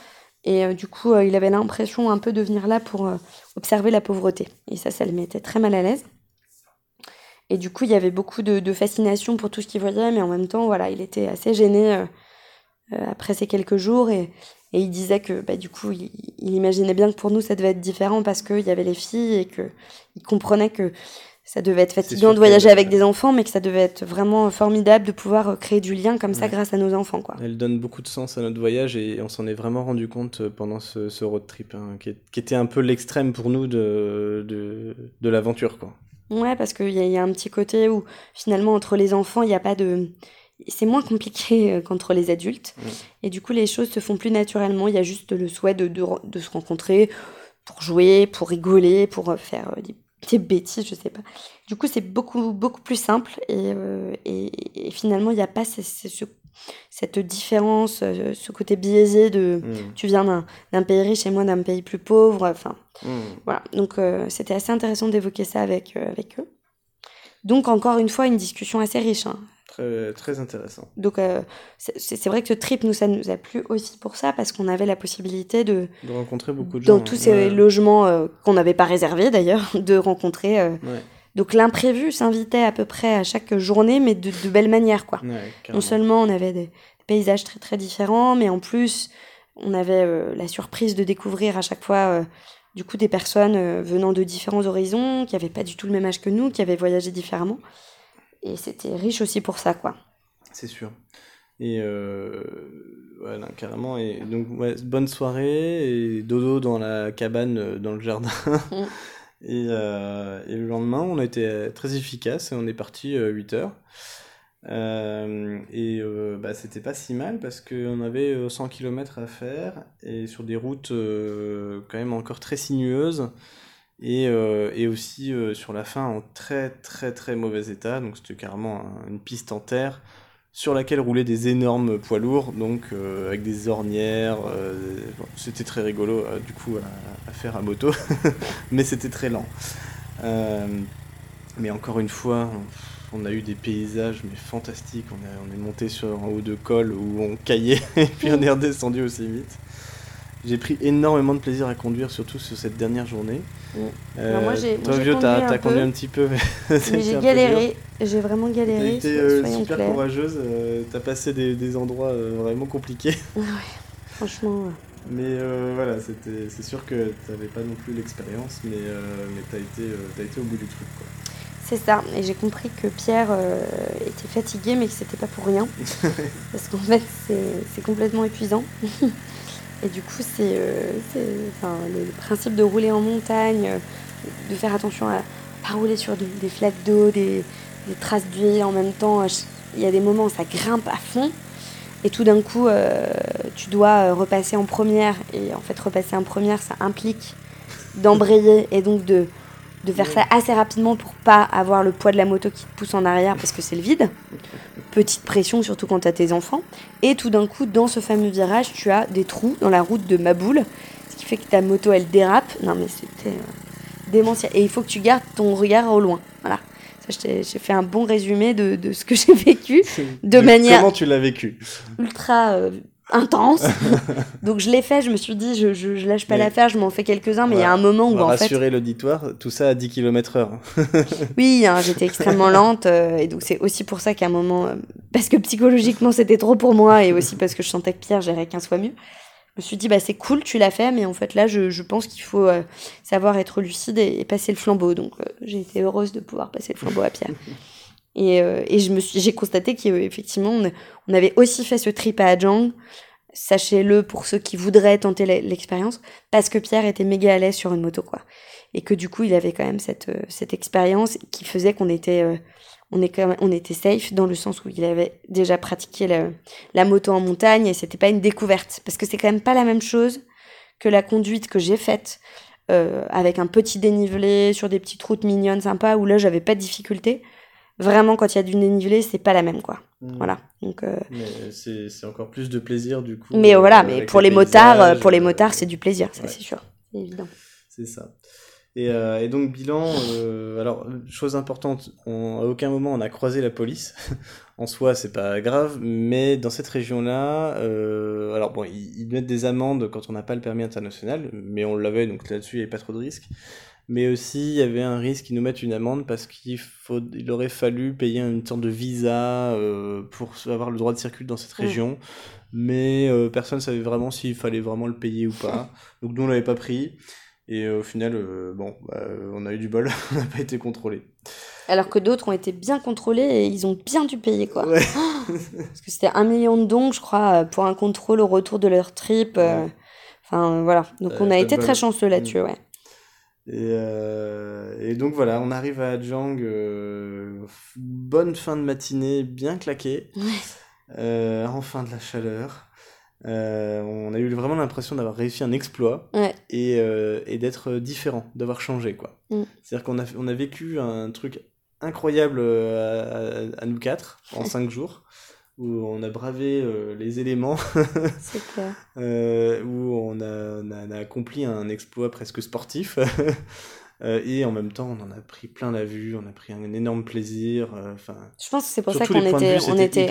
Et euh, du coup, euh, il avait l'impression un peu de venir là pour euh, observer la pauvreté. Et ça, ça le mettait très mal à l'aise. Et du coup, il y avait beaucoup de, de fascination pour tout ce qu'il voyait, mais en même temps, voilà, il était assez gêné euh, euh, après ces quelques jours. Et, et il disait que, bah, du coup, il, il imaginait bien que pour nous, ça devait être différent parce qu'il y avait les filles et qu'il comprenait que ça devait être fatigant de voyager avec des enfants, mais que ça devait être vraiment formidable de pouvoir euh, créer du lien comme ça grâce à nos enfants, quoi. Elle donne beaucoup de sens à notre voyage et on s'en est vraiment rendu compte euh, pendant ce, ce road trip, hein, qui, est- qui était un peu l'extrême pour nous de, de, de l'aventure. quoi. Ouais, parce qu'il y, y a un petit côté où finalement entre les enfants, il n'y a pas de... C'est moins compliqué euh, qu'entre les adultes. Et du coup, les choses se font plus naturellement. Il y a juste le souhait de, de, de se rencontrer pour jouer, pour rigoler, pour euh, faire euh, des, des bêtises, je sais pas. Du coup, c'est beaucoup, beaucoup plus simple. Et, euh, et, et finalement, il n'y a pas ce- cette différence, euh, ce côté biaisé de... Mm. Tu viens d'un pays riche et moi d'un pays plus pauvre. Enfin, Mm. voilà, donc euh, c'était assez intéressant d'évoquer ça avec, euh, avec eux. Donc encore une fois, une discussion assez riche. hein. Très, très intéressant. Donc euh, c'est vrai que ce trip, nous, ça nous a plu aussi pour ça, parce qu'on avait la possibilité de, De rencontrer beaucoup de gens. dans tous ces logements qu'on n'avait pas réservés d'ailleurs, <laughs> de rencontrer... Ouais, donc l'imprévu s'invitait à peu près à chaque journée, mais de, de belle manière, quoi. ouais, Non seulement on avait des, paysages très très différents, mais en plus on avait euh, la surprise de découvrir à chaque fois euh, du coup des personnes euh, venant de différents horizons, qui n'avaient pas du tout le même âge que nous, qui avaient voyagé différemment. Et c'était riche aussi pour ça, quoi. C'est sûr. Et non, carrément. Et donc, ouais, bonne soirée et dodo dans la cabane, dans le jardin. <laughs> Et, euh, et le lendemain, on a été euh, très efficace et on est parti 8 heures. Euh, et euh, bah, c'était pas si mal parce qu'on avait euh, 100 km à faire et sur des routes euh, quand même encore très sinueuses et, euh, et aussi euh, sur la fin en très très très mauvais état. Donc c'était carrément un- une piste en terre sur laquelle roulaient des énormes poids lourds, donc euh, avec des ornières. euh, c'était très rigolo euh, du coup à, faire à moto, <laughs> mais c'était très lent. Mais encore une fois, on, a eu des paysages mais fantastiques. On est monté sur un haut de col où on caillait <laughs> et puis on est redescendu aussi vite. J'ai pris énormément de plaisir à conduire, surtout sur cette dernière journée. Euh, Alors moi, j'ai- toi, Vio, t'as conduit un t'as conduit peu. un petit peu, <laughs> mais, Mais j'ai galéré, j'ai vraiment T'as galéré, été so- euh, super courageuse, euh, t'as passé des, des endroits euh, vraiment compliqués. <laughs> Franchement, ouais. Mais euh, voilà, c'était, c'est sûr que t'avais pas non plus l'expérience, mais, euh, mais t'as été, euh, t'as été au bout du truc. Quoi. c'est ça. Et j'ai compris que Pierre euh, était fatigué, mais que c'était pas pour rien. <laughs> Parce qu'en fait, c'est c'est complètement épuisant. Et du coup, c'est euh, enfin, le, principe de rouler en montagne, euh, de faire attention à pas rouler sur de- des flaques d'eau, des, des traces d'huile en même temps. euh, Il y a des moments où ça grimpe à fond. Et tout d'un coup, tu dois repasser en première. Et en fait, repasser en première, ça implique d'embrayer et donc de, de faire ça assez rapidement pour pas avoir le poids de la moto qui te pousse en arrière parce que c'est le vide. Petite pression, surtout quand tu as tes enfants. Et tout d'un coup, dans ce fameux virage, tu as des trous dans la route de Maboule, ce qui fait que ta moto, elle dérape. Non, mais c'était euh, démentiel. Et il faut que tu gardes ton regard au loin. Voilà. J'ai fait un bon résumé de, de ce que <laughs> j'ai vécu de manière Comment tu l'as vécu ultra euh, intense. <laughs> Donc je l'ai fait, je me suis dit, je, je, je lâche pas l'affaire, je m'en fais quelques-uns, mais il y a un moment où en fait. rassurer l'auditoire, tout ça à 10 km/h. <laughs> Oui, hein, j'étais extrêmement lente, euh, et donc c'est aussi pour ça qu'à un moment, euh, parce que psychologiquement c'était trop pour moi, et aussi parce que je sentais que Pierre gérait 15 fois mieux, je me suis dit, bah c'est cool, tu l'as fait, mais en fait là, je, je pense qu'il faut euh, savoir être lucide et, et passer le flambeau. Donc j'ai été heureuse de pouvoir passer le flambeau à Pierre. <laughs> Et, euh, et je me suis, j'ai constaté qu'effectivement, on, on avait aussi fait ce trip à Adjang. Sachez-le pour ceux qui voudraient tenter l'e- l'expérience, parce que Pierre était méga à l'aise sur une moto, quoi. Et que du coup, il avait quand même cette, euh, cette expérience qui faisait qu'on était, euh, on, est quand même, on était safe dans le sens où il avait déjà pratiqué la, la moto en montagne et c'était pas une découverte. Parce que c'est quand même pas la même chose que la conduite que j'ai faite euh, avec un petit dénivelé sur des petites routes mignonnes, sympas, où là, j'avais pas de difficulté. Vraiment, quand il y a du dénivelé, c'est pas la même, quoi. Voilà. Donc, euh, Mais c'est encore plus de plaisir du coup. mais euh, voilà, mais pour les les motards, pour les euh, motards, c'est du plaisir, ça ouais. c'est sûr. C'est évident. C'est ça. Et, euh, et donc bilan, euh, alors chose importante, on, à aucun moment on a croisé la police. <laughs> en soi, c'est pas grave, mais dans cette région-là, euh, alors bon, ils, ils mettent des amendes quand on n'a pas le permis international, mais on l'avait, donc là-dessus il n'y avait pas trop de risques. Mais aussi, il y avait un risque qu'ils nous mettent une amende parce qu'il faut, il aurait fallu payer une sorte de visa euh, pour avoir le droit de circuler dans cette Mm. région. Mais euh, personne ne savait vraiment s'il fallait vraiment le payer ou pas. <laughs> Donc nous, on l'avait pas pris. Et euh, au final, bon, bah, on a eu du bol, <laughs> on n'a pas été contrôlé. Alors que d'autres ont été bien contrôlés et ils ont bien dû payer, quoi. Ouais. <gasps> Parce que c'était un million de dons, je crois, pour un contrôle au retour de leur trip. Ouais. Enfin, voilà. Donc Euh, on a été très chanceux là-dessus, ouais. Et, euh, et donc voilà, on arrive à Adjang, euh, bonne fin de matinée, bien claquée, Ouais. euh, enfin de la chaleur. On a eu vraiment l'impression d'avoir réussi un exploit Ouais. et, et d'être différent, d'avoir changé quoi. Mm. C'est-à-dire qu'on a, on a vécu un truc incroyable à, à- à nous quatre en <laughs> cinq jours, où on a bravé euh, les éléments, <laughs> clair. euh, où on a, on a- on a accompli un exploit presque sportif. <laughs> Euh, et en même temps, on en a pris plein la vue, on a pris un énorme plaisir. Enfin, Je pense que c'est pour ça qu'on était, vue, on était,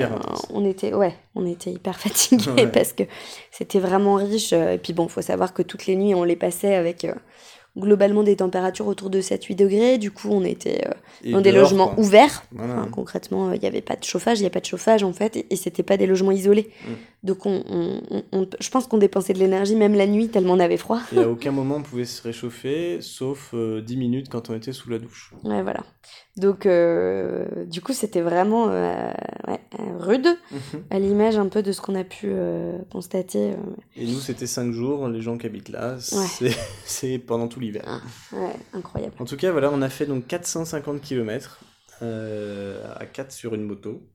on était, ouais, on était hyper <laughs> fatigués Ouais. parce que c'était vraiment riche. Et puis bon, faut savoir que toutes les nuits, on les passait avec globalement des températures autour de 7-8 degrés. Du coup, on était euh, dans des dehors, logements quoi. ouverts. Voilà. Enfin, concrètement, il n'y avait pas de chauffage, il n'y a pas de chauffage en fait, et, et c'était pas des logements isolés. Mm. Donc on, on- on- on- je pense qu'on dépensait de l'énergie même la nuit tellement on avait froid. Et à aucun moment on pouvait se réchauffer, sauf euh, 10 minutes quand on était sous la douche. Ouais, voilà. Donc euh, du coup, c'était vraiment euh, ouais, euh, rude, à l'image un peu de ce qu'on a pu euh, constater. euh, Et nous, c'était 5 jours, les gens qui habitent là, c'est <laughs> c'est pendant tout l'hiver. ouais, incroyable. En tout cas, voilà, on a fait donc 450 km à 4 sur une moto.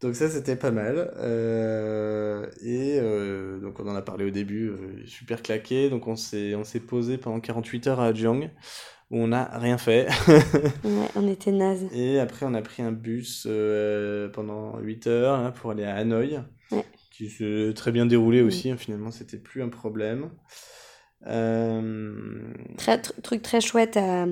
Donc ça, c'était pas mal. Euh, et euh, donc on en a parlé au début, euh, super claqué. Donc on s'est posé pendant 48 heures à Adjang, où on n'a rien fait. <laughs> Ouais, on était naze. Et après, on a pris un bus euh, pendant 8 heures hein, pour aller à Hanoï, Ouais. qui s'est très bien déroulé Mm. aussi. hein, finalement, c'était plus un problème. Euh, Très, tr- truc très chouette à,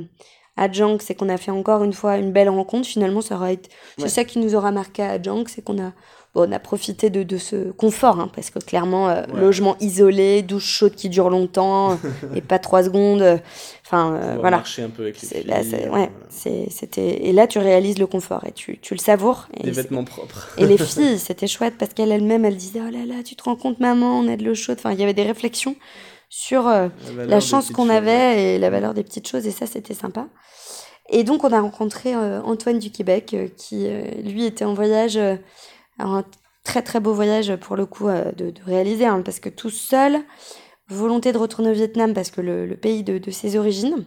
à Jang, c'est qu'on a fait encore une fois une belle rencontre. Finalement, ça aura été, c'est ça qui nous aura marqué à Jang, c'est qu'on a, bon, on a profité de, de ce confort, hein, parce que clairement, euh, logement isolé, douche chaude qui dure longtemps <laughs> et pas trois secondes. Enfin, euh, voilà. marcher un peu avec les filles, là, euh, ouais, c'était, et là, tu réalises le confort et tu, tu le savoures. Et Des vêtements propres. et les <laughs> filles, c'était chouette parce qu'elle elle-même, elle disait Oh là là, tu te rends compte, maman, on a de l'eau chaude. Enfin, il y avait des réflexions sur euh, la chance qu'on avait et la valeur des petites choses, et ça, c'était sympa. Et donc, on a rencontré euh, Antoine du Québec, euh, qui, euh, lui, était en voyage, un très très beau voyage pour le coup de, de réaliser, hein, parce que tout seul, volonté de retourner au Vietnam, parce que le, le pays de, de ses origines,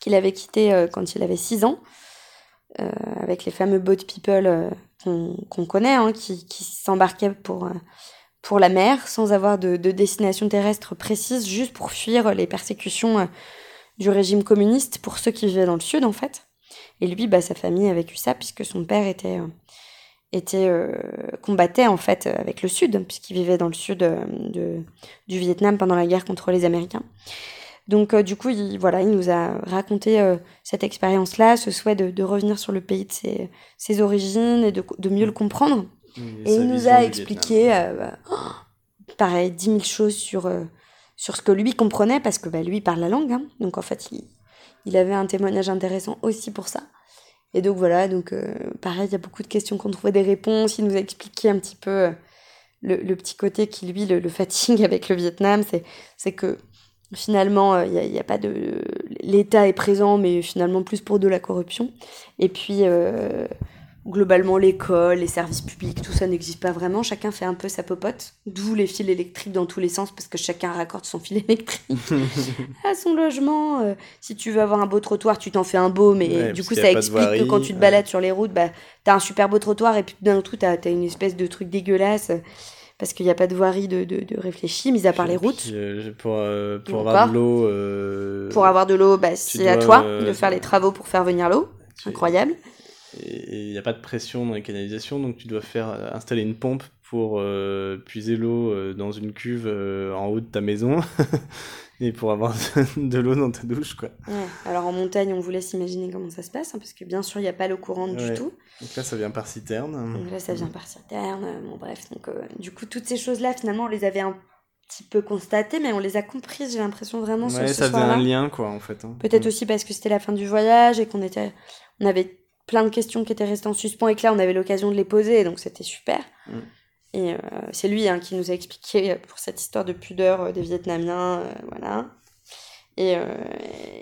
qu'il avait quitté quand il avait 6 ans, avec les fameux boat people qu'on connaît, hein, qui, qui s'embarquaient pour, pour la mer sans avoir de, de destination terrestre précise, juste pour fuir les persécutions euh, du régime communiste pour ceux qui vivaient dans le sud en fait. Et lui, bah, sa famille a vécu ça puisque son père était, euh, était euh, combattait en fait avec le sud, puisqu'il vivait dans le sud du Vietnam pendant la guerre contre les Américains. Donc du coup, il, voilà, il nous a raconté cette expérience-là, ce souhait de, revenir sur le pays de ses, origines et de mieux le comprendre. Et il nous a expliqué, euh, bah, oh, pareil, dix mille choses sur, euh, sur ce que lui comprenait, parce que bah, lui il parle la langue. hein. donc en fait, il, il avait un témoignage intéressant aussi pour ça. Et donc voilà, donc euh, pareil, il y a beaucoup de questions qu'on trouvait des réponses. Il nous a expliqué un petit peu le, le petit côté qui, lui, le, le fatigue <laughs> avec le Vietnam. C'est, que finalement, il n'y a, pas de. L'État est présent, mais finalement plus pour de la corruption. Et puis, globalement, l'école, les services publics, tout ça n'existe pas vraiment. Chacun fait un peu sa popote. D'où les fils électriques dans tous les sens, parce que chacun raccorde son fil électrique <laughs> à son logement. Euh, si tu veux avoir un beau trottoir, tu t'en fais un beau, mais Ouais, du coup, ça explique que quand tu te ouais. balades sur les routes, bah, t'as un super beau trottoir, et puis d'un coup, t'as as une espèce de truc dégueulasse. Parce qu'il n'y a pas de voirie de, de, mis à part les routes. Euh, pour euh, pour Ou avoir de l'eau. Pour avoir de l'eau, bah, c'est à toi de faire les travaux pour faire venir l'eau. Incroyable. Et il n'y a pas de pression dans les canalisations, donc tu dois faire euh, installer une pompe pour euh, puiser l'eau euh, dans une cuve euh, en haut de ta maison <laughs> et pour avoir <laughs> de l'eau dans ta douche, quoi. Ouais. Alors en montagne, on vous laisse imaginer comment ça se passe, hein, parce que bien sûr, il n'y a pas l'eau courante Ouais. du tout. Donc là, ça vient par citerne. Donc là, ça vient par citerne. Bon, bref. Donc, euh, du coup, toutes ces choses-là, finalement, on les avait un petit peu constatées, mais on les a comprises, j'ai l'impression, vraiment Ouais, ce ça faisait un lien, quoi, en fait. hein. Peut-être Mm. aussi parce que c'était la fin du voyage et qu'on était, on avait plein de questions qui étaient restées en suspens et que là, on avait l'occasion de les poser, donc c'était super. Mm. Et euh, c'est lui hein, qui nous a expliqué euh, pour cette histoire de pudeur euh, des Vietnamiens, euh, voilà. Et,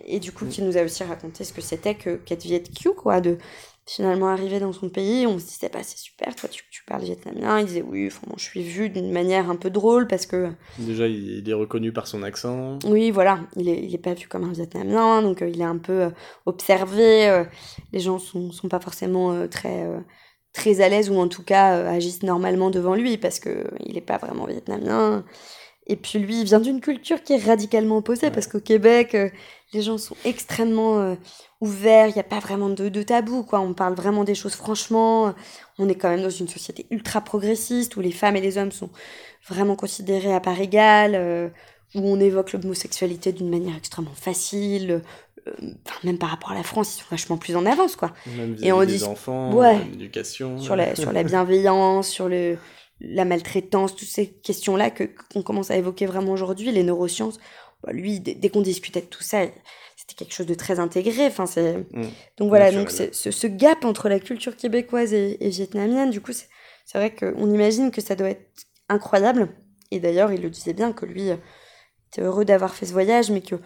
et du coup, Mm. qui nous a aussi raconté ce que c'était que qu'être Viet Q, quoi, de finalement arriver dans son pays. On se disait, bah, c'est super, toi, tu, tu parles vietnamien. Il disait, oui, enfin, bon, je suis vu d'une manière un peu drôle parce que Déjà, il est reconnu par son accent. oui, voilà, il est, il est pas vu comme un Vietnamien, donc euh, il est un peu euh, observé. euh, les gens sont, sont pas forcément très, très à l'aise ou en tout cas agissent normalement devant lui parce que euh, il est pas vraiment vietnamien. Et puis lui, il vient d'une culture qui est radicalement opposée parce qu'au Québec, euh, les gens sont extrêmement euh, ouverts, il n'y a pas vraiment de, de tabou, quoi. On parle vraiment des choses franchement. On est quand même dans une société ultra progressiste où les femmes et les hommes sont vraiment considérés à part égale. euh, où on évoque l'homosexualité d'une manière extrêmement facile, euh, enfin, même par rapport à la France, ils sont vachement plus en avance, quoi. Même Et on des dit- enfants, ouais. l'éducation. Sur la, sur la bienveillance, sur le, la maltraitance, toutes ces questions-là que qu'on commence à évoquer vraiment aujourd'hui, les neurosciences. Bah, lui, dès, dès qu'on discutait de tout ça, c'était quelque chose de très intégré. Enfin, c'est... Mm. Donc voilà, Naturel. donc c'est- ce, ce gap entre la culture québécoise et, et vietnamienne, du coup, c'est, c'est vrai qu'on imagine que ça doit être incroyable. Et d'ailleurs, il le disait bien que lui était heureux d'avoir fait ce voyage, mais que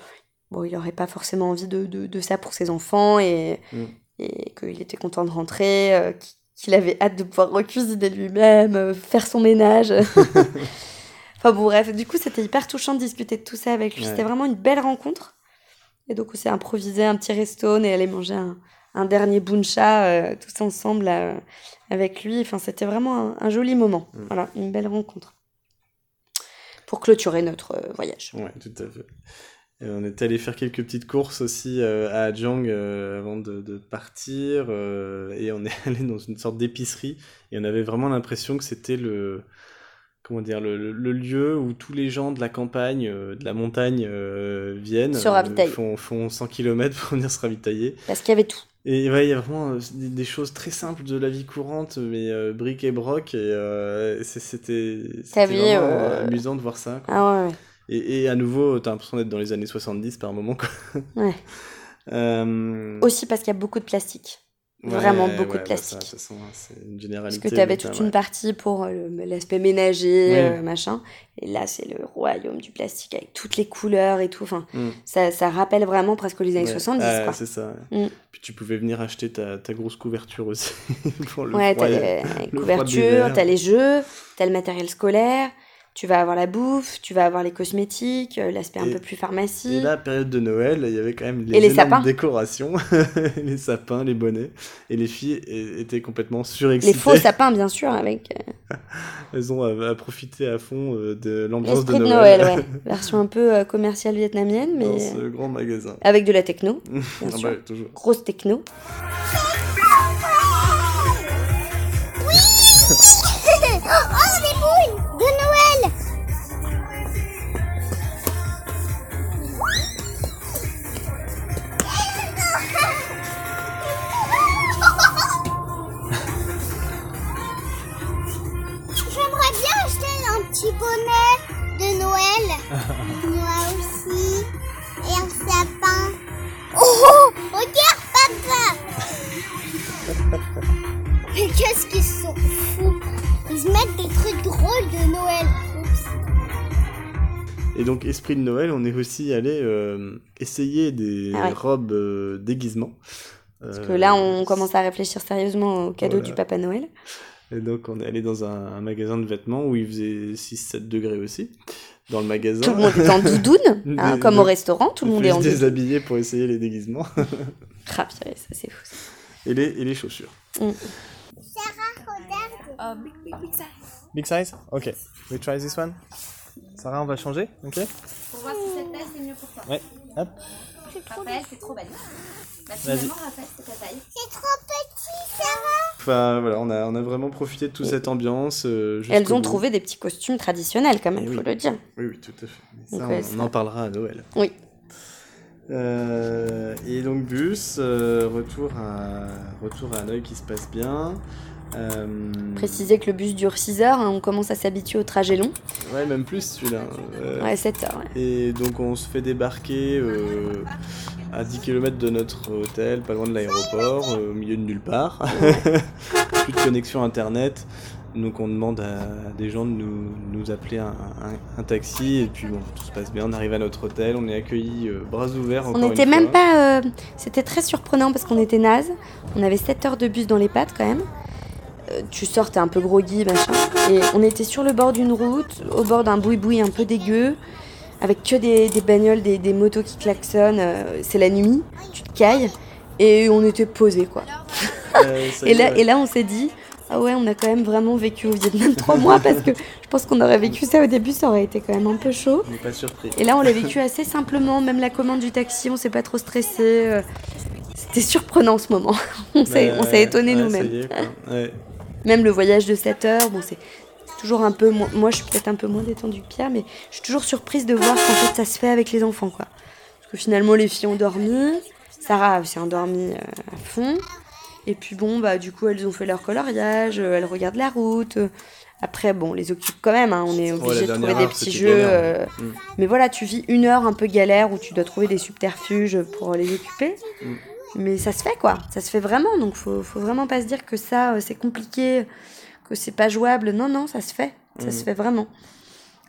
bon, il n'aurait pas forcément envie de, de, de ça pour ses enfants et, Mm. et qu'il était content de rentrer, euh, qu'il- qu'il avait hâte de pouvoir recuisiner lui-même, euh, faire son ménage. <laughs> enfin bon, bref, du coup, c'était hyper touchant de discuter de tout ça avec lui. Ouais. C'était vraiment une belle rencontre. Et donc, on s'est improvisé un petit resto, on est allé manger un, un dernier buncha euh, tous ensemble là, avec lui. Enfin, c'était vraiment un, un joli moment. Mm. Voilà, une belle rencontre. Pour clôturer notre euh, voyage. Ouais, tout à fait. Et on est allé faire quelques petites courses aussi euh, à Adjang euh, avant de, de partir. euh, et on est <laughs> allé dans une sorte d'épicerie. Et on avait vraiment l'impression que c'était le, comment dire, le, le- lieu où tous les gens de la campagne, euh, de la montagne euh, viennent, Se ravitaillent. font, font 100 km pour venir se ravitailler. Parce qu'il y avait tout. Et ouais, il y a vraiment euh, des, des choses très simples de la vie courante, mais euh, bric et broc, et euh, c'était vraiment euh, amusant de voir ça. quoi. Ah ouais, ouais. Et, et à nouveau, t'as l'impression d'être dans les années 70 par moment. Quoi. Ouais. <laughs> Euh, Aussi parce qu'il y a beaucoup de plastique. Ouais, vraiment beaucoup de bah, plastique. ça, de toute façon, c'est une Parce généralité. que tu avais toute une partie pour euh, l'aspect ménager, euh, machin. Et là, c'est le royaume du plastique avec toutes les couleurs et tout. Enfin, Mm. ça, ça rappelle vraiment presque les années Ouais. 70, Ah, quoi. C'est ça. Mm. Puis tu pouvais venir acheter ta, ta grosse couverture aussi <laughs> pour le Ouais, t'as les, <laughs> les couvertures, t'as les jeux, t'as le matériel scolaire, tu vas avoir la bouffe, tu vas avoir les cosmétiques, euh, l'aspect un peu plus pharmacie. Et là, période de Noël, il y avait quand même les, Et les énormes sapins. décorations, <laughs> les sapins, les bonnets. Et les filles étaient complètement surexcitées. les faux sapins, bien sûr, avec euh, <laughs> Elles ont à, à profiter à fond euh, de l'ambiance de l'esprit de Noël, Noël, ouais. <laughs> Version un peu commerciale vietnamienne, mais dans ce grand magasin. avec de la techno, Ah sûr. bah, toujours. grosse techno. Bonnet de Noël. <laughs> Moi aussi. Et un sapin. Oh, oh regarde papa Mais qu'est-ce qu'ils sont fous Ils se mettent des trucs drôles de Noël. Et donc, esprit de Noël, on est aussi allé euh, essayer des Ah ouais. robes euh, déguisements. Parce que là, on commence à réfléchir sérieusement au cadeau Voilà. du Papa Noël. Et donc, on est allé dans un, un magasin de vêtements où il faisait 6-7 degrés aussi. Dans le magasin. Tout le monde est en doudoune, <laughs> hein, Des- comme des- au restaurant, tout le On monde est en se doudoune. déshabiller pour essayer les déguisements. <laughs> Ah, purée, ça c'est fou. ça. et, les, et les chaussures. Sarah, regarde. Big size Ok. We try this one Sarah, on va changer Ok? Pour voir si cette taille c'est mieux pour toi. Ouais. Hop. Raphaël, c'est trop belle. Bah, finalement, Raphaël, c'est ta taille. C'est trop petit, Sarah. Enfin, voilà, on a, on a vraiment profité de toute cette ambiance. euh, Elles ont bout. trouvé des petits costumes traditionnels quand même, Eh faut oui. le dire. Oui, oui, tout à fait. Mais ça, Donc, on, en parlera à Noël. Oui. Euh, et donc bus, euh, retour à retour à Hanoï qui se passe bien. Euh, Préciser que le bus dure 6 heures, hein, on commence à s'habituer au trajet long. Ouais, même plus celui-là. Euh, Ouais, 7 heures. ouais. Et donc on se fait débarquer euh, à 10 km de notre hôtel, pas loin de l'aéroport, euh, au milieu de nulle part. <laughs> Plus de connexion internet. Donc on demande à des gens de nous, nous appeler un, un- un taxi et puis bon, tout se passe bien. On arrive à notre hôtel, on est accueillis euh, bras ouverts. On n'était même fois. pas. euh, C'était très surprenant parce qu'on était naze. On avait 7 heures de bus dans les pattes quand même. Euh, tu sors, t'es un peu groggy, machin. Et on était sur le bord d'une route, au bord d'un boui-boui un peu dégueu, avec que des, des bagnoles, des, des motos qui klaxonnent. euh, C'est la nuit, tu te cailles. Et on était posés quoi. <laughs> Euh, Et là, et là, on s'est dit, ah ouais, on a quand même vraiment vécu au Vietnam <laughs> trois mois parce que je pense qu'on aurait vécu ça au début, ça aurait été quand même un peu chaud. on n'est pas surpris. Et là, on l'a vécu <laughs> assez simplement, même la commande du taxi, on s'est pas trop stressé. euh, C'était surprenant ce moment. on s'est Bah, on s'est étonné ouais, nous-mêmes. Ouais. Même le voyage de 7 heures, bon, c'est toujours un peu. mo- Moi, je suis peut-être un peu moins détendue que Pierre, mais je suis toujours surprise de voir qu'en fait ça se fait avec les enfants, quoi. Parce que finalement, les filles ont dormi, Sarah s'est endormie euh, à fond. Et puis bon, bah du coup, elles ont fait leur coloriage, euh, elles regardent la route. Après, bon, on les occupe quand même, hein, on est obligé de trouver des petits jeux. galère. euh, Mm. Mais voilà, tu vis une heure un peu galère où tu dois trouver des subterfuges pour les occuper. Mm. Mais ça se fait quoi, ça se fait vraiment, donc faut, faut vraiment pas se dire que ça c'est compliqué, que c'est pas jouable. Non, non, ça se fait, ça Mm. se fait vraiment.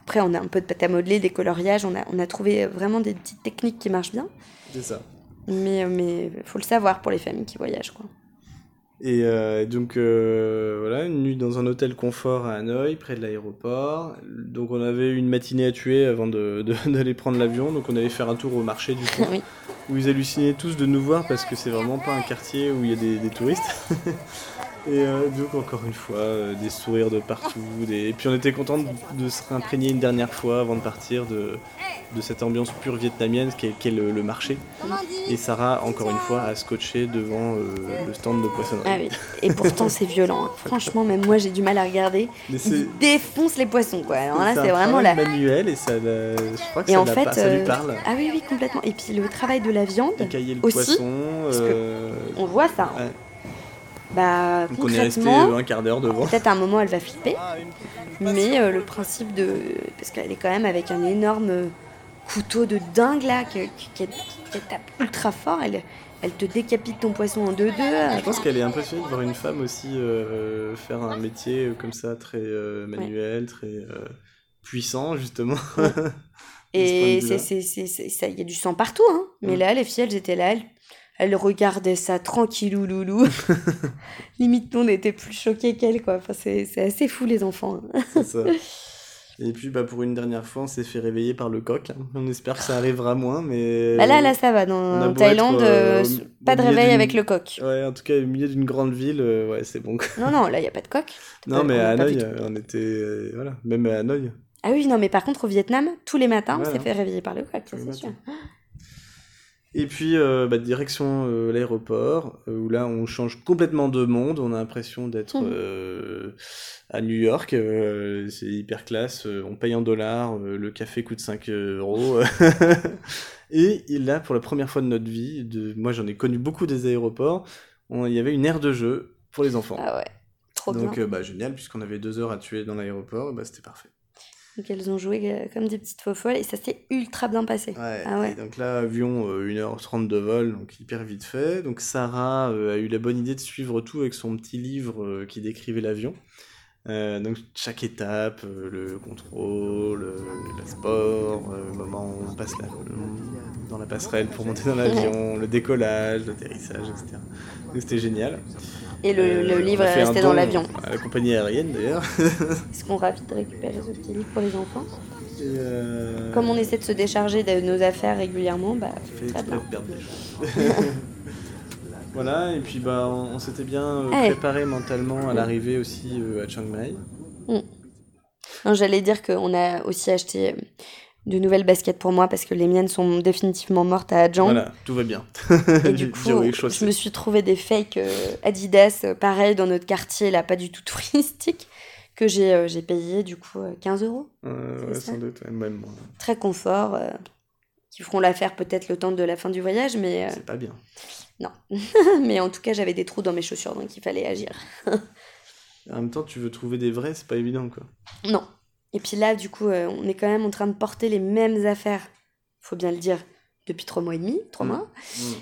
Après, on a un peu de pâte à modeler, des coloriages, on a, on a trouvé vraiment des petites techniques qui marchent bien. C'est ça. Mais mais faut le savoir pour les familles qui voyagent quoi. Et euh, donc euh, voilà, une nuit dans un hôtel confort à Hanoï, près de l'aéroport. Donc on avait une matinée à tuer avant de- de- <laughs> d'aller prendre l'avion. Donc on allait faire un tour au marché du coup, <laughs> oui. où ils hallucinaient tous de nous voir parce que c'est vraiment pas un quartier où il y a des, des touristes. <laughs> Et euh, donc encore une fois, euh, des sourires de partout. Des... Et puis on était content de, de se réimprégner une dernière fois avant de partir de, de cette ambiance pure vietnamienne qu'est le, le marché. Et Sarah, encore une fois, a scotché devant euh, le stand de poissonnerie. Ah oui. Et pourtant, c'est violent. hein. Franchement, même moi, j'ai du mal à regarder. Il défonce les poissons, quoi. Alors là, c'est vraiment la. manuel et ça, la- je crois que Et ça, en fait, ça lui euh, parle. Ah oui, oui, complètement. Et puis le travail de la viande, Écailler le aussi, poisson. parce que on voit ça. hein. Ouais. Bah, Donc on est resté un quart d'heure devant. peut-être à un moment, elle va flipper. Mais euh, le principe de. Parce qu'elle est quand même avec un énorme couteau de dingue là, qui, qui, qui- qui tape ultra fort. Elle, elle te décapite ton poisson en deux-deux. Je pense qu'elle est impressionnée de voir une femme aussi euh, faire un métier euh, comme ça, très euh, manuel, très puissant, justement. Et <laughs> c'est, ça, il y a du sang partout, hein. Mais Mm. là, les filles, elles étaient là, elles, elles regardaient ça tranquillou loulou. <laughs> Limite, nous, on était plus choqués qu'elles, quoi. Enfin, c'est, c'est assez fou, les enfants. C'est ça. <laughs> Et puis, bah, pour une dernière fois, on s'est fait réveiller par le coq. On espère que ça arrivera moins, mais. Bah là, là, ça va. Dans en Thaïlande, être, euh, euh, au- pas au de réveil avec le coq. Ouais, en tout cas, au milieu d'une grande ville, euh, ouais, c'est bon. Non, non, là, il n'y a pas de coq. non, Euh, mais à Hanoï, on était. voilà, même à Hanoï. Ah oui, non, mais par contre, au Vietnam, tous les matins, on s'est fait réveiller par le coq, c'est sûr. Et puis, euh, bah, direction euh, l'aéroport, euh, où là, on change complètement de monde. On a l'impression d'être euh, à New York. c'est hyper classe. on paye en dollars. le café coûte 5 euros. <laughs> et, là, pour la première fois de notre vie, de, moi, j'en ai connu beaucoup des aéroports. on- Il y avait une aire de jeu pour les enfants. Ah ouais, trop Donc, bien. euh, bah, génial, puisqu'on avait deux heures à tuer dans l'aéroport, bah, c'était parfait. Donc, elles ont joué euh, comme des petites faux folles et ça s'est ultra bien passé. Ouais, Ah ouais. Donc là, avion, euh, 1h30 de vol, donc hyper vite fait. Donc Sarah euh, a eu la bonne idée de suivre tout avec son petit livre euh, qui décrivait l'avion. Euh, donc chaque étape, euh, le contrôle, euh, le passeport, le moment où on passe la- dans la passerelle pour monter dans l'avion, <laughs> le décollage, l'atterrissage, etc. Donc c'était génial. Et le, livre est resté dans l'avion. À la compagnie aérienne d'ailleurs. <laughs> Est-ce qu'on ravit de récupérer ce petit livre pour les enfants? Comme on essaie de se décharger de nos affaires régulièrement, bah, fait très bien. <laughs> de perdre des choses. Voilà, et puis bah, on, on s'était bien euh, Allez. préparé mentalement à l'arrivée aussi euh, à Chiang Mai. Non, J'allais dire qu'on a aussi acheté euh, de nouvelles baskets pour moi parce que les miennes sont définitivement mortes à Adjang. Voilà, tout va bien. Et <laughs> du coup, je me suis trouvé des fake euh, Adidas, pareil, dans notre quartier, là, pas du tout <laughs> touristique, que j'ai euh, j'ai payé du coup euh, 15 euros. Euh, ouais, sans doute, ouais, même moi. Très confort, euh, qui feront l'affaire peut-être le temps de la fin du voyage, mais, euh, C'est pas bien. <laughs> mais en tout cas, j'avais des trous dans mes chaussures, donc il fallait agir. <laughs> En même temps, tu veux trouver des vrais, c'est pas évident quoi. Non. Et puis là, du coup, euh, on est quand même en train de porter les mêmes affaires, faut bien le dire, depuis trois mois et demi, trois Mm. mois.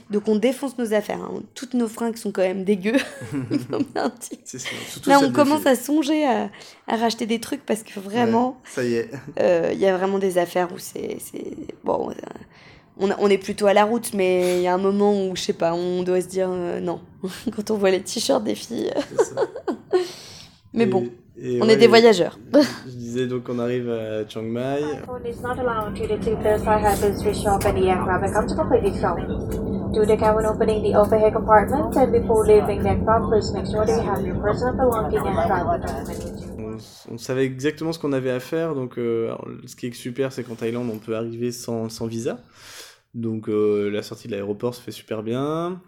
Donc on défonce nos affaires. hein. Toutes nos fringues sont quand même dégueu. <laughs> Ça. Là, on commence à songer à, à racheter des trucs parce que vraiment, Ouais, ça y est. euh, il y a vraiment des affaires où c'est. c'est- Bon, euh, on, a- on est plutôt à la route, mais il y a un moment où, je sais pas, on doit se dire euh, non. <laughs> Quand on voit les t-shirts des filles. ça. <laughs> Mais Et- bon, et on ouais, est des voyageurs. <laughs> Je disais donc on arrive à Chiang Mai. Do the cabin opening the overhead compartment and before leaving please make sure that you have your personal and travel. On, on savait exactement ce qu'on avait à faire. Donc, euh, alors, ce qui est super, c'est qu'en Thaïlande, on peut arriver sans, sans visa. Donc, euh, la sortie de l'aéroport se fait super bien.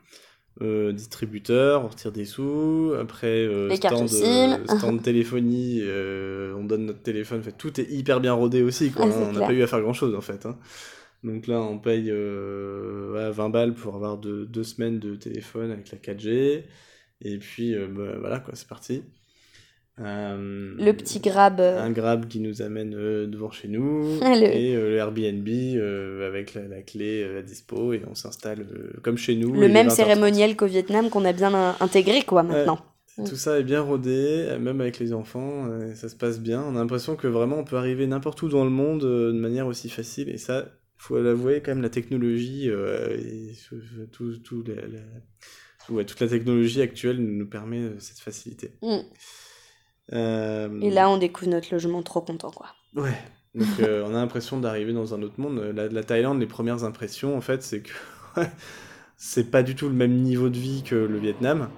Euh, distributeur, on retire des sous. Après, euh, stand, euh, <laughs> stand téléphonie, on donne notre téléphone. En fait, tout est hyper bien rodé aussi. Quoi, Ah, hein. on n'a pas eu à faire grand chose en fait. hein. Donc là, on paye euh, ouais, 20 balles pour avoir deux, deux semaines de téléphone avec la 4G. Et puis, bah, voilà, quoi, c'est parti. Euh, Le petit grab. euh, un grab qui nous amène euh, devant chez nous <laughs> Le- et euh, le Airbnb avec la, la clé à dispo et on s'installe comme chez nous. le il même 20h30. cérémoniel qu'au Vietnam qu'on a bien in- intégré, quoi, maintenant. Tout ça est bien rodé, même avec les enfants, ça se passe bien. On a l'impression que vraiment on peut arriver n'importe où dans le monde de manière aussi facile et ça, faut l'avouer quand même la technologie et tout, tout la- la- ouais, toute la technologie actuelle nous, permet cette facilité. Mm. Euh, Et là, on découvre notre logement trop content, quoi. Ouais. Donc euh, on a l'impression d'arriver dans un autre monde. La, la Thaïlande, les premières impressions, en fait, c'est que <laughs> c'est pas du tout le même niveau de vie que le Vietnam.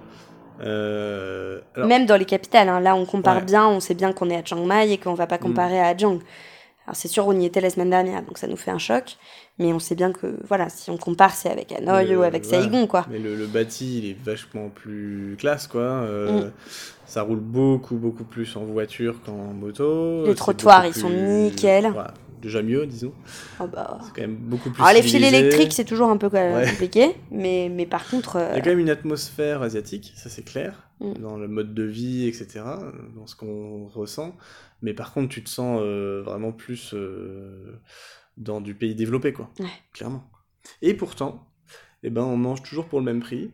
Euh, alors, Même dans les capitales, hein, là, on compare Ouais. bien, on sait bien qu'on est à Chiang Mai et qu'on va pas comparer à Adjang. Alors c'est sûr, on y était la semaine dernière, donc ça nous fait un choc. Mais on sait bien que, voilà, si on compare, c'est avec Hanoï ou avec voilà. Saigon, quoi. Mais le, le bâti, il est vachement plus classe, quoi. Euh, Mm. Ça roule beaucoup, beaucoup plus en voiture qu'en moto. Les trottoirs, ils sont nickel. voilà, déjà mieux, disons. Oh, bah. C'est quand même beaucoup plus Alors les fils électriques, c'est toujours un peu Ouais. compliqué. Mais, mais par contre, euh, Il y a quand même une atmosphère asiatique, ça c'est clair, Mm. dans le mode de vie, etc., dans ce qu'on ressent. Mais par contre, tu te sens euh, vraiment plus euh, dans du pays développé, quoi. Ouais. Clairement. Et pourtant, eh ben, on mange toujours pour le même prix.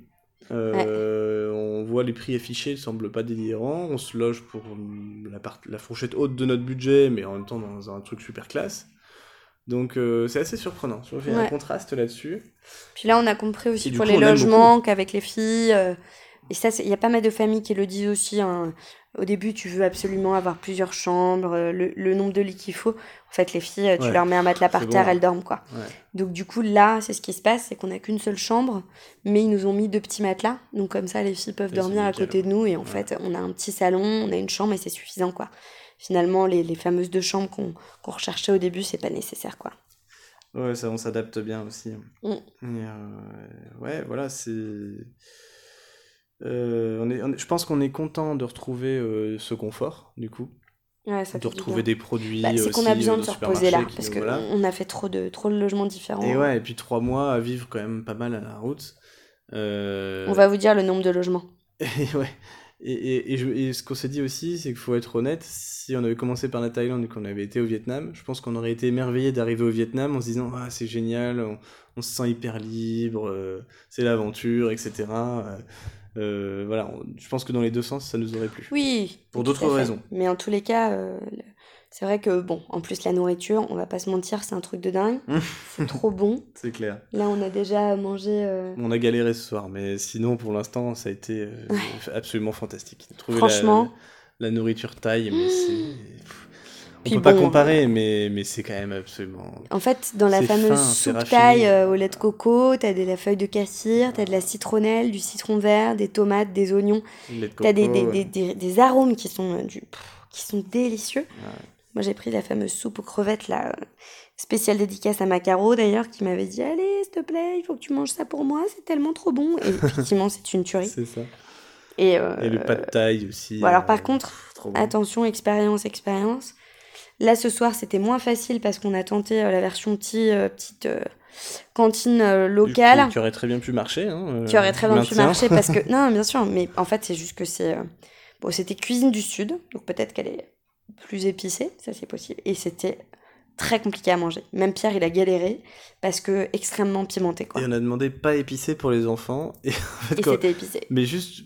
Euh, On voit les prix affichés, ils semblent pas délirants. On se loge pour la, part- la fourchette haute de notre budget, mais en même temps dans un truc super classe. Donc euh, c'est assez surprenant. Qu'il y a un contraste là-dessus. Puis là, on a compris aussi pour coup, les logements qu'avec les filles, euh, et ça, il y a pas mal de familles qui le disent aussi. hein. Au début, tu veux absolument avoir plusieurs chambres, euh, le, le nombre de lits qu'il faut. En fait, les filles, euh, tu Ouais. leur mets un matelas par terre, bon. elles dorment, quoi. Ouais. Donc, du coup, là, c'est ce qui se passe, c'est qu'on n'a qu'une seule chambre, mais ils nous ont mis deux petits matelas. Donc, comme ça, les filles peuvent Et dormir à côté de nous. Et en Ouais. fait, on a un petit salon, on a une chambre et c'est suffisant, quoi. Finalement, les, les fameuses deux chambres qu'on qu'on recherchait au début, c'est pas nécessaire, quoi. Ouais, ça, on s'adapte bien aussi. Mm. Et, euh, ouais, voilà, c'est. Euh, on est, on est- je pense qu'on est content de retrouver euh, ce confort, du coup, Ouais, ça de retrouver bien. des produits. Bah, c'est qu'on a besoin euh, de se reposer là, parce qu'on voilà. on a fait trop de, trop de logements différents. Et ouais, et puis trois mois à vivre quand même pas mal à la route. Euh, On va vous dire le nombre de logements. <laughs> Et ouais. Et, et, et, je- et ce qu'on s'est dit aussi, c'est qu'il faut être honnête, si on avait commencé par la Thaïlande et qu'on avait été au Vietnam, je pense qu'on aurait été émerveillé d'arriver au Vietnam en se disant ah, c'est génial, on, on se sent hyper libre, c'est l'aventure, etc. Euh, voilà, on- je pense que dans les deux sens, ça nous aurait plu. Oui. Pour d'autres raisons. Mais en tous les cas, euh, c'est vrai que, bon, en plus, la nourriture, on va pas se mentir, c'est un truc de dingue. <laughs> c'est trop bon. C'est clair. Là, on a déjà mangé. euh, On a galéré ce soir, mais sinon, pour l'instant, ça a été absolument fantastique. Trouver Franchement. La, la nourriture thaï, mais c'est. <gasps> On Puis peut pas comparer, mais, mais c'est quand même absolument. En fait, dans la fameuse fin, soupe thaï euh, au lait de coco, t'as de la feuille de cassis, t'as de la citronnelle, du citron vert, des tomates, des oignons. Le de T'as des, des, ouais. des, des- arômes qui sont, euh, du, qui sont délicieux. Moi, j'ai pris la fameuse soupe aux crevettes, là, euh, spéciale dédicace à Macaro, d'ailleurs, qui m'avait dit Allez, s'il te plaît, il faut que tu manges ça pour moi, c'est tellement trop bon. Et effectivement, c'est une tuerie. <laughs> C'est ça. Et, euh, Et le pad thaï aussi. Bon, alors, euh, par contre, bon. attention, expérience, expérience. Là, ce soir, c'était moins facile parce qu'on a tenté euh, la version petit, euh, petite euh, cantine euh, locale. Qui aurait très bien pu marcher. Hein, euh, qui aurait très bien pu marcher parce que <laughs> non bien sûr mais en fait c'est juste que c'est euh, bon c'était cuisine du sud donc peut-être qu'elle est plus épicée ça c'est possible et c'était très compliqué à manger même Pierre il a galéré parce que extrêmement pimenté quoi Et on a demandé pas épicé pour les enfants. Et en fait, et quand- c'était épicé Mais juste,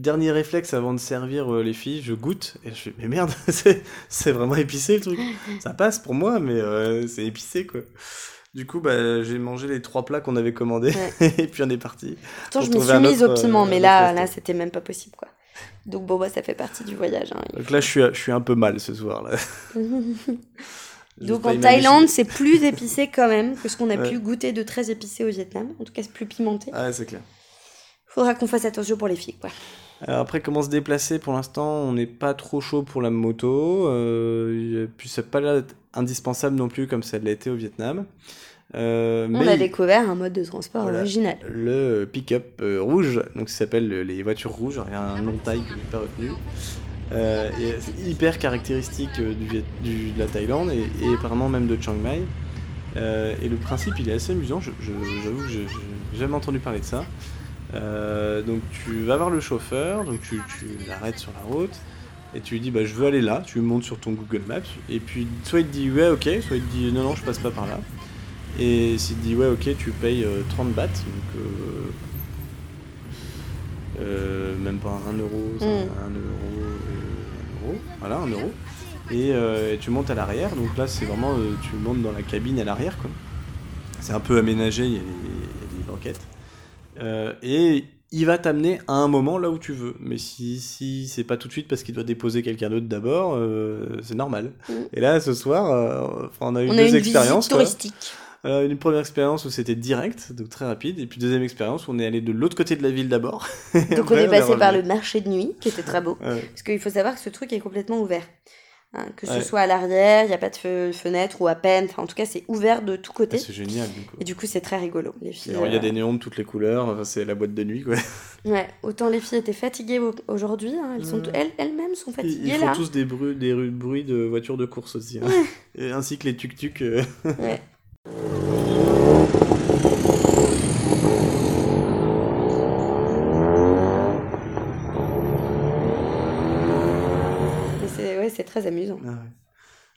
dernier réflexe avant de servir euh, les filles, je goûte et je fais, mais merde, <laughs> c'est vraiment épicé le truc. <laughs> Ça passe pour moi, mais euh, c'est épicé quoi. Du coup, bah, j'ai mangé les trois plats qu'on avait commandés <laughs> et puis on est parti. pourtant je me suis mise autre, au piment euh, mais là là c'était même pas possible quoi donc bon bah ça fait partie du voyage hein. Donc là, je suis, je suis un peu mal ce soir là. Donc en. Thaïlande c'est plus épicé quand même que ce qu'on a Ouais. pu goûter de très épicé au Vietnam en tout cas c'est plus pimenté Ah, c'est clair. faudra qu'on fasse attention pour les filles quoi Alors après, comment se déplacer Pour l'instant, on n'est pas trop chaud pour la moto. Euh, puis, c'est pas là indispensable non plus comme ça l'a été au Vietnam. Euh, on mais a découvert un mode de transport Voilà. original le pick-up euh, rouge, donc ça s'appelle les voitures rouges. Il y a un nom de taille que je n'ai pas retenu. Euh, c'est hyper caractéristique du, de la Thaïlande et, et apparemment même de Chiang Mai. Et le principe, il est assez amusant. je- je- J'avoue que je n'ai jamais entendu parler de ça. Euh, donc tu vas voir le chauffeur, donc tu, tu l'arrêtes sur la route et tu lui dis bah je veux aller là, tu montes sur ton Google Maps et puis soit il te dit ouais ok, soit il te dit non non je passe pas par là. Et s'il te dit ouais ok tu payes euh, 30 bahts, donc euh, euh, même pas un euro, c'est Mm. un, un euro, euh, un euro, voilà un euro. Et, euh, et tu montes à l'arrière, donc là c'est vraiment euh, tu montes dans la cabine à l'arrière quoi. C'est un peu aménagé, il y a des banquettes. Euh, et il va t'amener à un moment là où tu veux. Mais si, si c'est pas tout de suite parce qu'il doit déposer quelqu'un d'autre d'abord, euh, c'est normal. Mm. Et là, ce soir, euh, on a eu on deux a une expériences. visite quoi. touristique Euh, une première expérience où c'était direct, donc très rapide. Et puis deuxième expérience où on est allé de l'autre côté de la ville d'abord. <laughs> Donc on est passé par le marché de nuit, qui était très beau. Parce qu'il faut savoir que ce truc est complètement ouvert. Hein, que ce Ouais. soit à l'arrière, il n'y a pas de fe- fenêtre ou à peine. Enfin, en tout cas, c'est ouvert de tous Ah, côtés. c'est génial, du coup. Et du coup, c'est très rigolo. Les filles, il y a euh, des néons de toutes les couleurs, enfin, c'est la boîte de nuit, quoi. <laughs> ouais, autant les filles étaient fatiguées au- aujourd'hui, hein, elles, sont, Ouais. elles, elles-mêmes sont Ils, fatiguées ils font là. tous des bruits, des ru- bruits de voitures de course aussi. hein. <laughs> Et ainsi que les tuk-tuk. euh. Ouais. <laughs> très amusant. Ah ouais.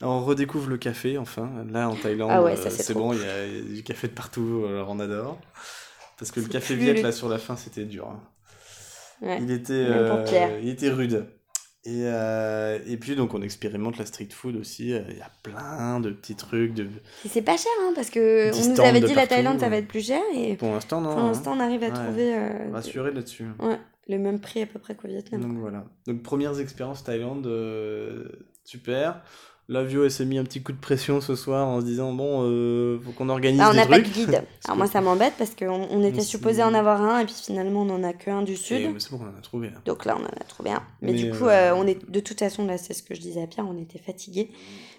Alors, on redécouvre le café, enfin. Là, en Thaïlande, Ah ouais, euh, c'est bon, il y, a il y a du café de partout, alors on adore. Parce que le café Viet, le- là, sur la fin, c'était dur. hein. Ouais. Il, était, euh, il était rude. Et, euh, et puis, donc, on expérimente la street food aussi. Il y a plein de petits trucs. De... Et c'est pas cher, hein, parce que on nous avait dit la Thaïlande ça va être plus cher et Pour l'instant, non. pour hein. l'instant on arrive à Ouais. trouver euh, Rassuré là-dessus. ouais, le même prix à peu près qu'au Vietnam. Donc voilà. Donc premières expériences Thaïlande, super. La Vio, elle s'est mis un petit coup de pression ce soir en se disant bon, euh, faut qu'on organise Ah, on des n'a pas de guide. <laughs> Alors moi ça m'embête parce qu'on on était On supposé en avoir un et puis finalement on en a qu'un du Et, sud. mais c'est bon, on en a trouvé. là. Donc là on en a trouvé un. Mais, Mais, du coup euh, euh, on est de toute façon là c'est ce que je disais à Pierre, on était fatigués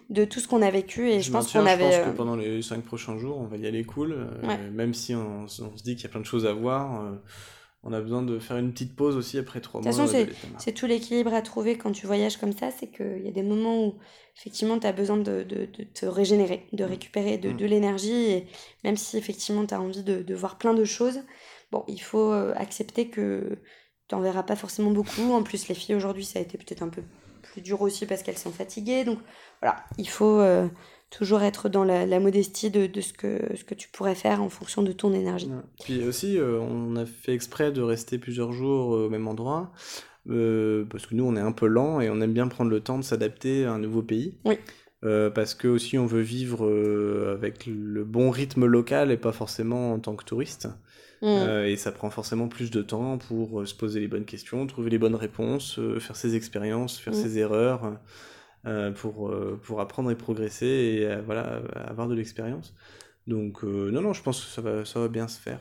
de tout ce qu'on a vécu et je, pense maintiens, qu'on avait Je euh, pense que pendant les cinq prochains jours, on va y aller cool. euh, Ouais. Même si on, on se dit qu'il y a plein de choses à voir, euh, on a besoin de faire une petite pause aussi après trois De mois. toute façon, de. C'est tout l'équilibre à trouver quand tu voyages comme ça, c'est qu'il y a des moments où effectivement tu as besoin de, de, de te régénérer, de récupérer de, Mm. de l'énergie, et même si effectivement tu as envie de, de voir plein de choses, bon, il faut euh, accepter que tu n'en verras pas forcément beaucoup. En plus, les filles aujourd'hui, ça a été peut-être un peu plus dur aussi parce qu'elles sont fatiguées. Donc voilà, il faut euh, toujours être dans la, la modestie de, de ce, que, ce que tu pourrais faire en fonction de ton énergie. Ouais. Puis aussi, euh, on a fait exprès de rester plusieurs jours euh, au même endroit, euh, parce que nous, on est un peu lent et on aime bien prendre le temps de s'adapter à un nouveau pays. Oui. Euh, parce que aussi, on veut vivre avec le bon rythme local et pas forcément en tant que touriste. Mm. Et ça prend forcément plus de temps pour se poser les bonnes questions, trouver les bonnes réponses, faire ses expériences, faire Mm. ses erreurs, pour, euh, pour apprendre et progresser et euh, voilà, avoir de l'expérience. Donc, euh, non, non, je pense que ça va, ça va bien se faire.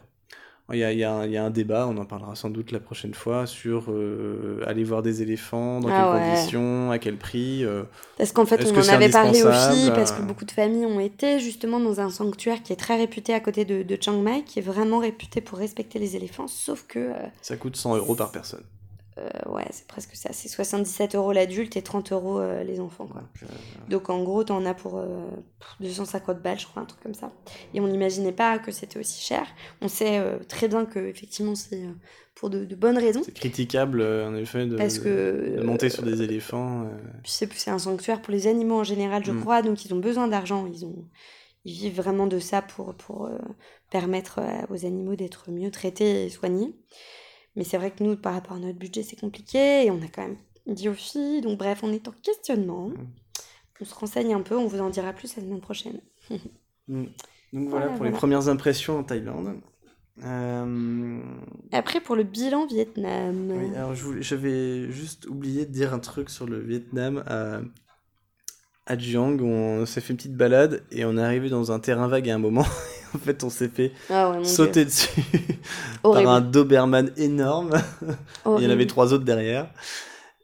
Il y a, il y a un, il y a un débat, on en parlera sans doute la prochaine fois, sur euh, aller voir des éléphants, dans Ah quelles ouais. conditions, à quel prix. euh, Parce qu'en fait, on en avait parlé filles, parce euh, que beaucoup de familles ont été justement dans un sanctuaire qui est très réputé à côté de, de Chiang Mai, qui est vraiment réputé pour respecter les éléphants, sauf que, euh, ça coûte 100 euros par personne. Euh, ouais, c'est presque ça, c'est 77 euros l'adulte et 30 euros euh, les enfants, quoi. Donc, euh, Donc en gros, t'en as pour euh, 250 balles, je crois, un truc comme ça. Et on n'imaginait pas que c'était aussi cher. On sait très bien que effectivement c'est pour de, de bonnes raisons. c'est critiquable, en effet, de, Parce que de monter sur des éléphants. c'est c'est un sanctuaire pour les animaux en général, je Mm. crois, donc ils ont besoin d'argent. Ils, ont, ils vivent vraiment de ça pour, pour permettre aux animaux d'être mieux traités et soignés. Mais c'est vrai que nous, par rapport à notre budget, c'est compliqué et on a quand même dit aux filles. Donc bref, on est en questionnement. Mm. On se renseigne un peu, on vous en dira plus la semaine prochaine. <laughs> Mm. Donc voilà Voilà, pour les premières impressions en Thaïlande. Euh, Après, pour le bilan Vietnam. oui, alors je voulais- j'avais juste oublié de dire un truc sur le Vietnam à, à où on s'est fait une petite balade et on est arrivé dans un terrain vague à un moment. <laughs> en fait, on s'est fait Ah ouais, mon Dieu. sauter dessus <laughs> par un Doberman énorme. <laughs> Il y en avait trois autres derrière.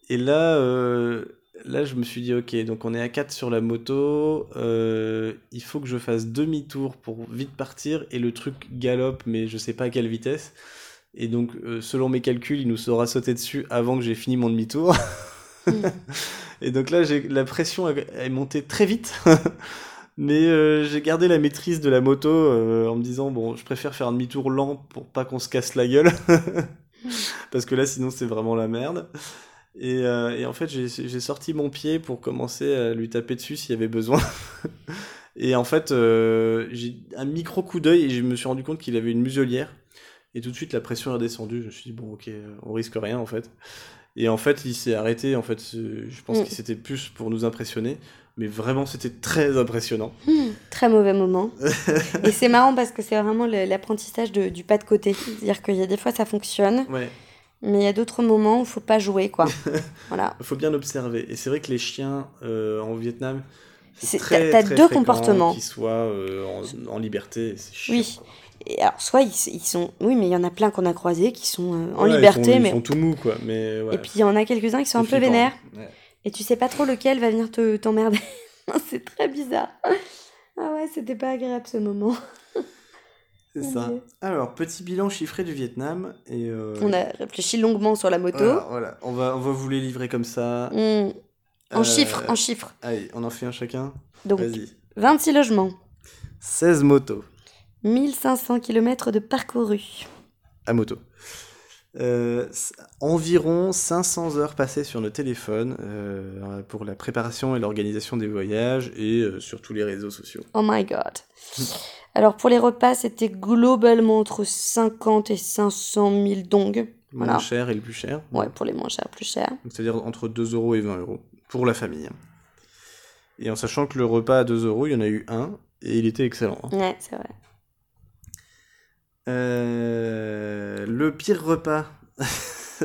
Et là, euh, là, je me suis dit, ok, donc on est à 4 sur la moto. euh, il faut que je fasse demi-tour pour vite partir. Et le truc galope, mais je sais pas à quelle vitesse. Et donc, euh, selon mes calculs, il nous sera sauté dessus avant que j'ai fini mon demi-tour. <laughs> et donc là, la pression est montée très vite. <laughs> Mais euh, j'ai gardé la maîtrise de la moto euh, en me disant, bon, je préfère faire un demi-tour lent pour pas qu'on se casse la gueule. <laughs> Parce que là, sinon, c'est vraiment la merde. Et, euh, et en fait, j'ai sorti mon pied pour commencer à lui taper dessus s'il y avait besoin. et en fait, j'ai un micro coup d'œil et je me suis rendu compte qu'il avait une muselière. Et tout de suite, la pression est redescendue. Je me suis dit, bon, ok, on risque rien en fait. Et en fait, il s'est arrêté. En fait, je pense Mm. que c'était plus pour nous impressionner. Mais vraiment, c'était très impressionnant. Hmm, très mauvais moment. <laughs> Et c'est marrant parce que c'est vraiment l'apprentissage du pas de côté. C'est-à-dire qu'il y a des fois ça fonctionne, Ouais, mais il y a d'autres moments où il faut pas jouer, quoi. <laughs> voilà. il faut bien observer. Et c'est vrai que les chiens euh, en Vietnam, t'as- deux comportements. Qu'ils soient euh, en, en liberté. et C'est chiant. Oui. Et alors, soit ils, ils sont. Oui, mais il y en a plein qu'on a croisés qui sont euh, en Ouais, ils liberté, sont- ils mais. sont tout mous, quoi. Mais, ouais, Et puis il y en a quelques-uns qui sont un peu flippant. vénères. Ouais. Et tu sais pas trop lequel va venir te t'emmerder. <laughs> c'est très bizarre. Ah ouais, c'était pas agréable ce moment. <laughs> C'est ça. Dieu. Alors, petit bilan chiffré du Vietnam. Et, euh, On a réfléchi longuement sur la moto. Voilà, voilà. On, va, on va vous les livrer comme ça. Hmm. En Euh, chiffres, en chiffres. Allez, on en fait un chacun. Donc, Vas-y. 26 logements, 16 motos 1500 km de parcouru. à moto. Euh, environ 500 heures passées sur nos téléphones euh, pour la préparation et l'organisation des voyages et euh, sur tous les réseaux sociaux. Oh my god. Alors pour les repas, c'était globalement entre 50 et 500 000 dongs. Le Voilà. moins cher et le plus cher. Ouais, pour les moins chers, plus chers. C'est-à-dire entre 2 euros et 20 euros pour la famille. Et en sachant que le repas à 2 euros, il y en a eu un et il était excellent. hein. Ouais, c'est vrai. Euh, le pire repas, <laughs>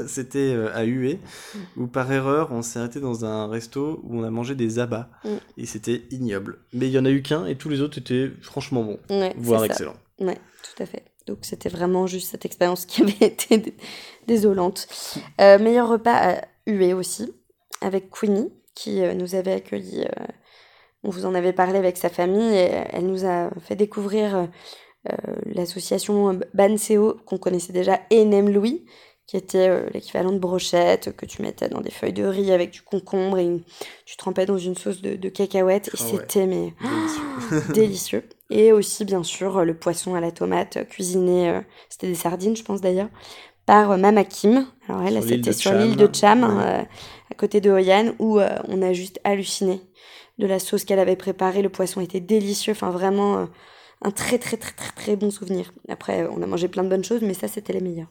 c'était euh, à Hué, où par erreur, on s'est arrêté dans un resto où on a mangé des abats. Mm. Et c'était ignoble. Mais il y en a eu qu'un et tous les autres étaient franchement bons, Ouais, voire excellents. Ouais, tout à fait. Donc c'était vraiment juste cette expérience qui <laughs> avait été dé- désolante. Euh, meilleur repas à Hué aussi, avec Queenie, qui nous avait accueillis. euh, on vous en avait parlé avec sa famille et elle nous a fait découvrir l'association Banseo qu'on connaissait déjà et Nem Louis, qui était euh, l'équivalent de brochette que tu mettais dans des feuilles de riz avec du concombre et une- tu trempais dans une sauce de, de cacahuètes et Ah ouais. c'était mais <gasps> Délicieux. <gasps> délicieux. Et aussi, bien sûr, euh, le poisson à la tomate euh, cuisiné, euh, c'était des sardines, je pense d'ailleurs, par euh, Mama Kim. Alors elle, c'était sur l'île de Cham, Ouais. euh, à côté de Hoi An, où euh, on a juste halluciné de la sauce qu'elle avait préparée. Le poisson était délicieux, enfin vraiment euh, un très très très très très bon souvenir. Après, on a mangé plein de bonnes choses, mais ça, c'était les meilleurs.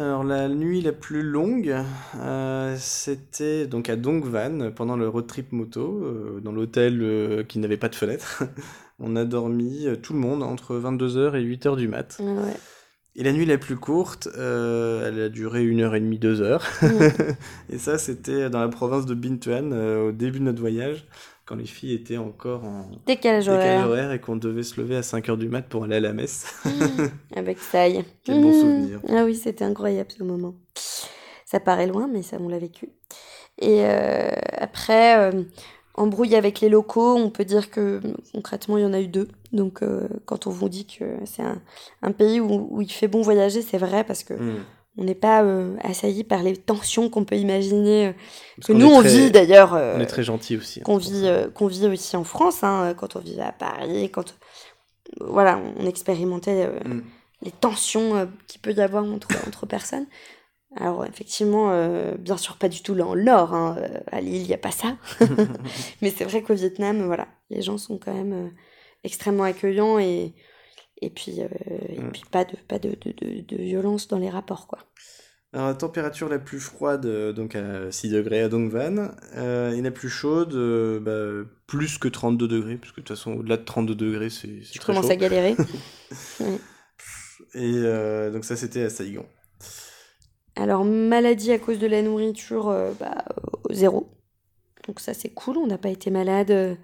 Alors la nuit la plus longue, euh, c'était donc à Dongvan pendant le road trip moto, euh, dans l'hôtel euh, qui n'avait pas de fenêtre. <laughs> On a dormi tout le monde entre 22h et 8h du mat. Ouais, ouais. Et la nuit la plus courte, elle a duré une heure et demie, deux heures. Mm. <laughs> et ça, c'était dans la province de Bintuan, au début de notre voyage, quand les filles étaient encore en Décalage horaire. horaire et qu'on devait se lever à 5 heures du mat pour aller à la messe. <laughs> Avec Sai. <laughs> Quel bon Mmh. souvenir. Ah oui, c'était incroyable ce moment. Ça paraît loin, mais ça, on l'a vécu. Et euh, après, euh, embrouille avec les locaux, on peut dire que concrètement, il y en a eu deux. Donc, euh, quand on vous dit que c'est un, un pays où, où il fait bon voyager, c'est vrai parce que Mm. On n'est pas euh, assailli par les tensions qu'on peut imaginer, euh, que nous, on très- vit d'ailleurs. euh, On est très gentils aussi. hein, qu'on vit, euh, qu'on vit aussi en France, hein, quand on vivait à Paris, quand voilà, on expérimentait Mm. les tensions qu'il peut y avoir entre, entre personnes. Alors effectivement, bien sûr pas du tout là en hein, euh, à Lille il n'y a pas ça. <laughs> Mais c'est vrai qu'au Vietnam, voilà, les gens sont quand même extrêmement accueillants et, et, puis, euh, et Mm. puis pas, de, pas de, de, de, de violence dans les rapports. Quoi. Alors, la température la plus froide, euh, donc à 6 degrés à Dongvan, euh, et la plus chaude, euh, bah, plus que 32 degrés, parce que de toute façon, au-delà de 32 degrés, c'est c'est Je très commence chaud. à galérer. <laughs> Et donc ça, c'était à Saigon. Alors, maladie à cause de la nourriture, bah, zéro. Donc ça, c'est cool. On n'a pas été malade euh,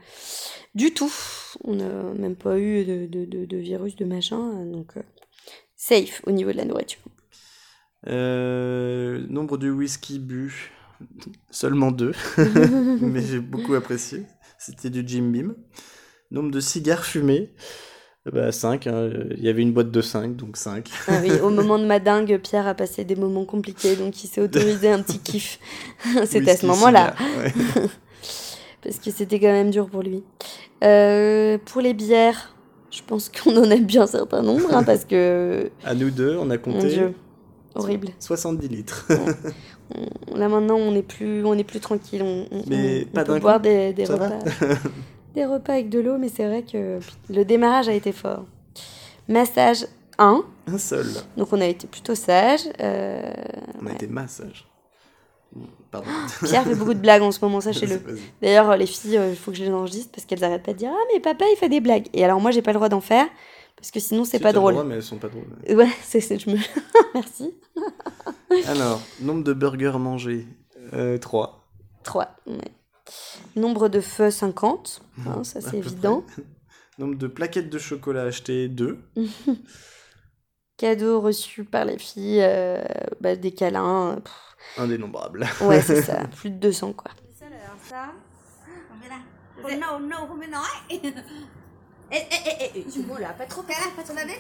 du tout. On n'a même pas eu de, de, de- de virus, de machin. Donc, euh, safe au niveau de la nourriture. Euh, nombre de whisky bu, seulement deux, <laughs> <laughs> mais j'ai beaucoup apprécié. C'était du Jim Beam. Nombre de cigares fumés, bah 5. Il y avait une boîte de 5, donc 5. Ah oui, au moment de ma dingue, Pierre a passé des moments compliqués, donc il s'est autorisé un petit kiff. <laughs> C'était à ce moment-là. <laughs> parce que c'était quand même dur pour lui. Euh, pour les bières, je pense qu'on en a bu un certain nombre, hein, parce que, À nous deux, on a mon compté Dieu, horrible. 70 litres. Là maintenant, on est plus, on est plus tranquille. On, on- Mais on pas peut boire des, des repas, <laughs> des repas avec de l'eau, mais c'est vrai que le démarrage a été fort. Massage 1, Un seul. donc on a été plutôt sage. euh, On a ouais. été massage. Pardon. <gasps> Pierre fait beaucoup de blagues en ce moment, <laughs> sachez-le. D'ailleurs, les filles, il faut que je les enregistre parce qu'elles arrêtent pas de dire Ah, mais papa, il fait des blagues. Et alors, moi, j'ai pas le droit d'en faire parce que sinon, c'est Si, pas t'as le drôle. droit, mais elles sont pas drôles. Ouais, <laughs> c'est, je me. <laughs> Merci. Alors, nombre de burgers mangés, euh, 3. 3. Nombre de feux 50. <laughs> hein, ça, c'est évident. près. <laughs> Nombre de plaquettes de chocolat achetées, 2. <laughs> Cadeaux reçus par les filles, euh, bah, des câlins. euh, pff, Indénombrable. Ouais, c'est ça. Plus de 200, quoi. Đó. Không biết nào. Con no, no không biết nói. Ê, ê, ê, ê, ê, tu vois là, pas trop. Cái này, pas trop la nez.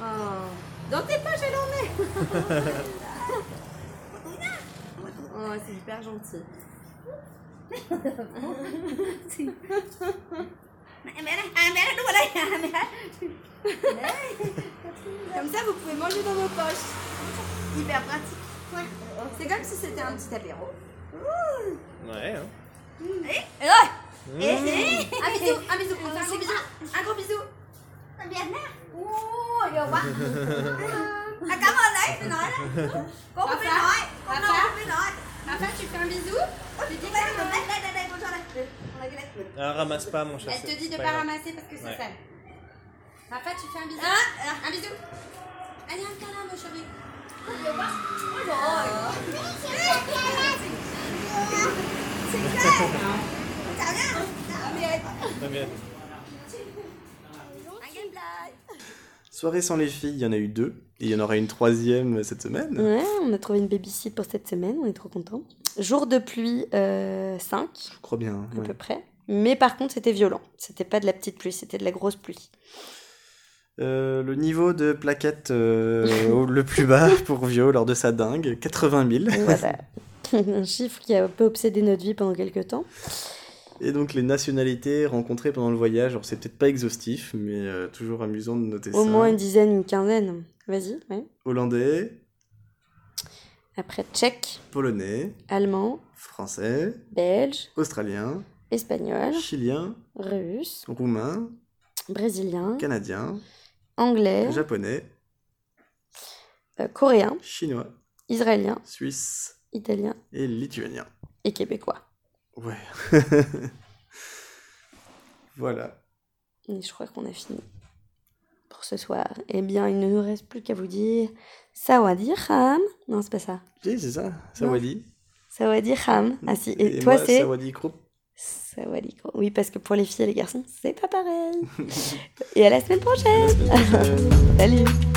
Oh. Dans tes poches, elle en est. oh, c'est hyper gentil. Mẹ mẹ đây, à mẹ đây, đúng ở đây, à mẹ. Đấy. Comme ça, vous pouvez manger dans vos poches. Hyper pratique. Ouais. C'est comme si c'était un petit apéro. Ouais, hein. Et, ouais. Et, et. Un bisou, un bisou, on fait un gros bisou. Un gros bisou. Bien nè. Ô, nhiều quá. À, cảm ơn đấy, phải nói đấy. Cô không biết nói, cô đâu không biết nói. Papa, tu fais un bisou Tu dis. Ah, ramasse pas, mon chat. Elle te dit de pas pas ramasser parce que c'est Ouais. sale. Papa, tu fais un bisou Un bisou Allez, un câlin, mon chéri. Oh, pas. Oh, C'est <laughs> clair Ciao nhá Tạm biệt Très bien. Un gameplay Soirée sans les filles, il y en a eu deux. Et il y en aura une troisième cette semaine. Ouais, on a trouvé une babysit pour cette semaine, on est trop contents. Jour de pluie, 5 Je crois bien. à ouais. peu près. Mais par contre, c'était violent. C'était pas de la petite pluie, c'était de la grosse pluie. Euh, le niveau de plaquette euh, <laughs> le plus bas pour Vio lors de sa dingue, 80 000. Voilà. <laughs> un chiffre qui a un peu obsédé notre vie pendant quelques temps. Et donc les nationalités rencontrées pendant le voyage, alors c'est peut-être pas exhaustif, mais euh, toujours amusant de noter Au ça. moins une dizaine, une quinzaine. Vas-y, ouais. Hollandais, Après tchèque, polonais, allemand, français, belge, australien, espagnol, chilien, russe, roumain, brésilien, canadien, anglais, japonais, euh, coréen, chinois, israélien, suisse. Italien. Et lituanien. et québécois. Ouais. <laughs> voilà. Et je crois qu'on a fini pour ce soir. Eh bien, il ne nous reste plus qu'à vous dire Sawadi Kham. Non, c'est pas ça. Oui, c'est ça, Sawadi. Sawadi Kham. Ah si, et, Et toi c'est Sawadi Kroup. Sawadi Kham. Oui, parce que pour les filles et les garçons, c'est pas pareil. <laughs> et à la semaine prochaine. À la semaine prochaine. <laughs> Salut.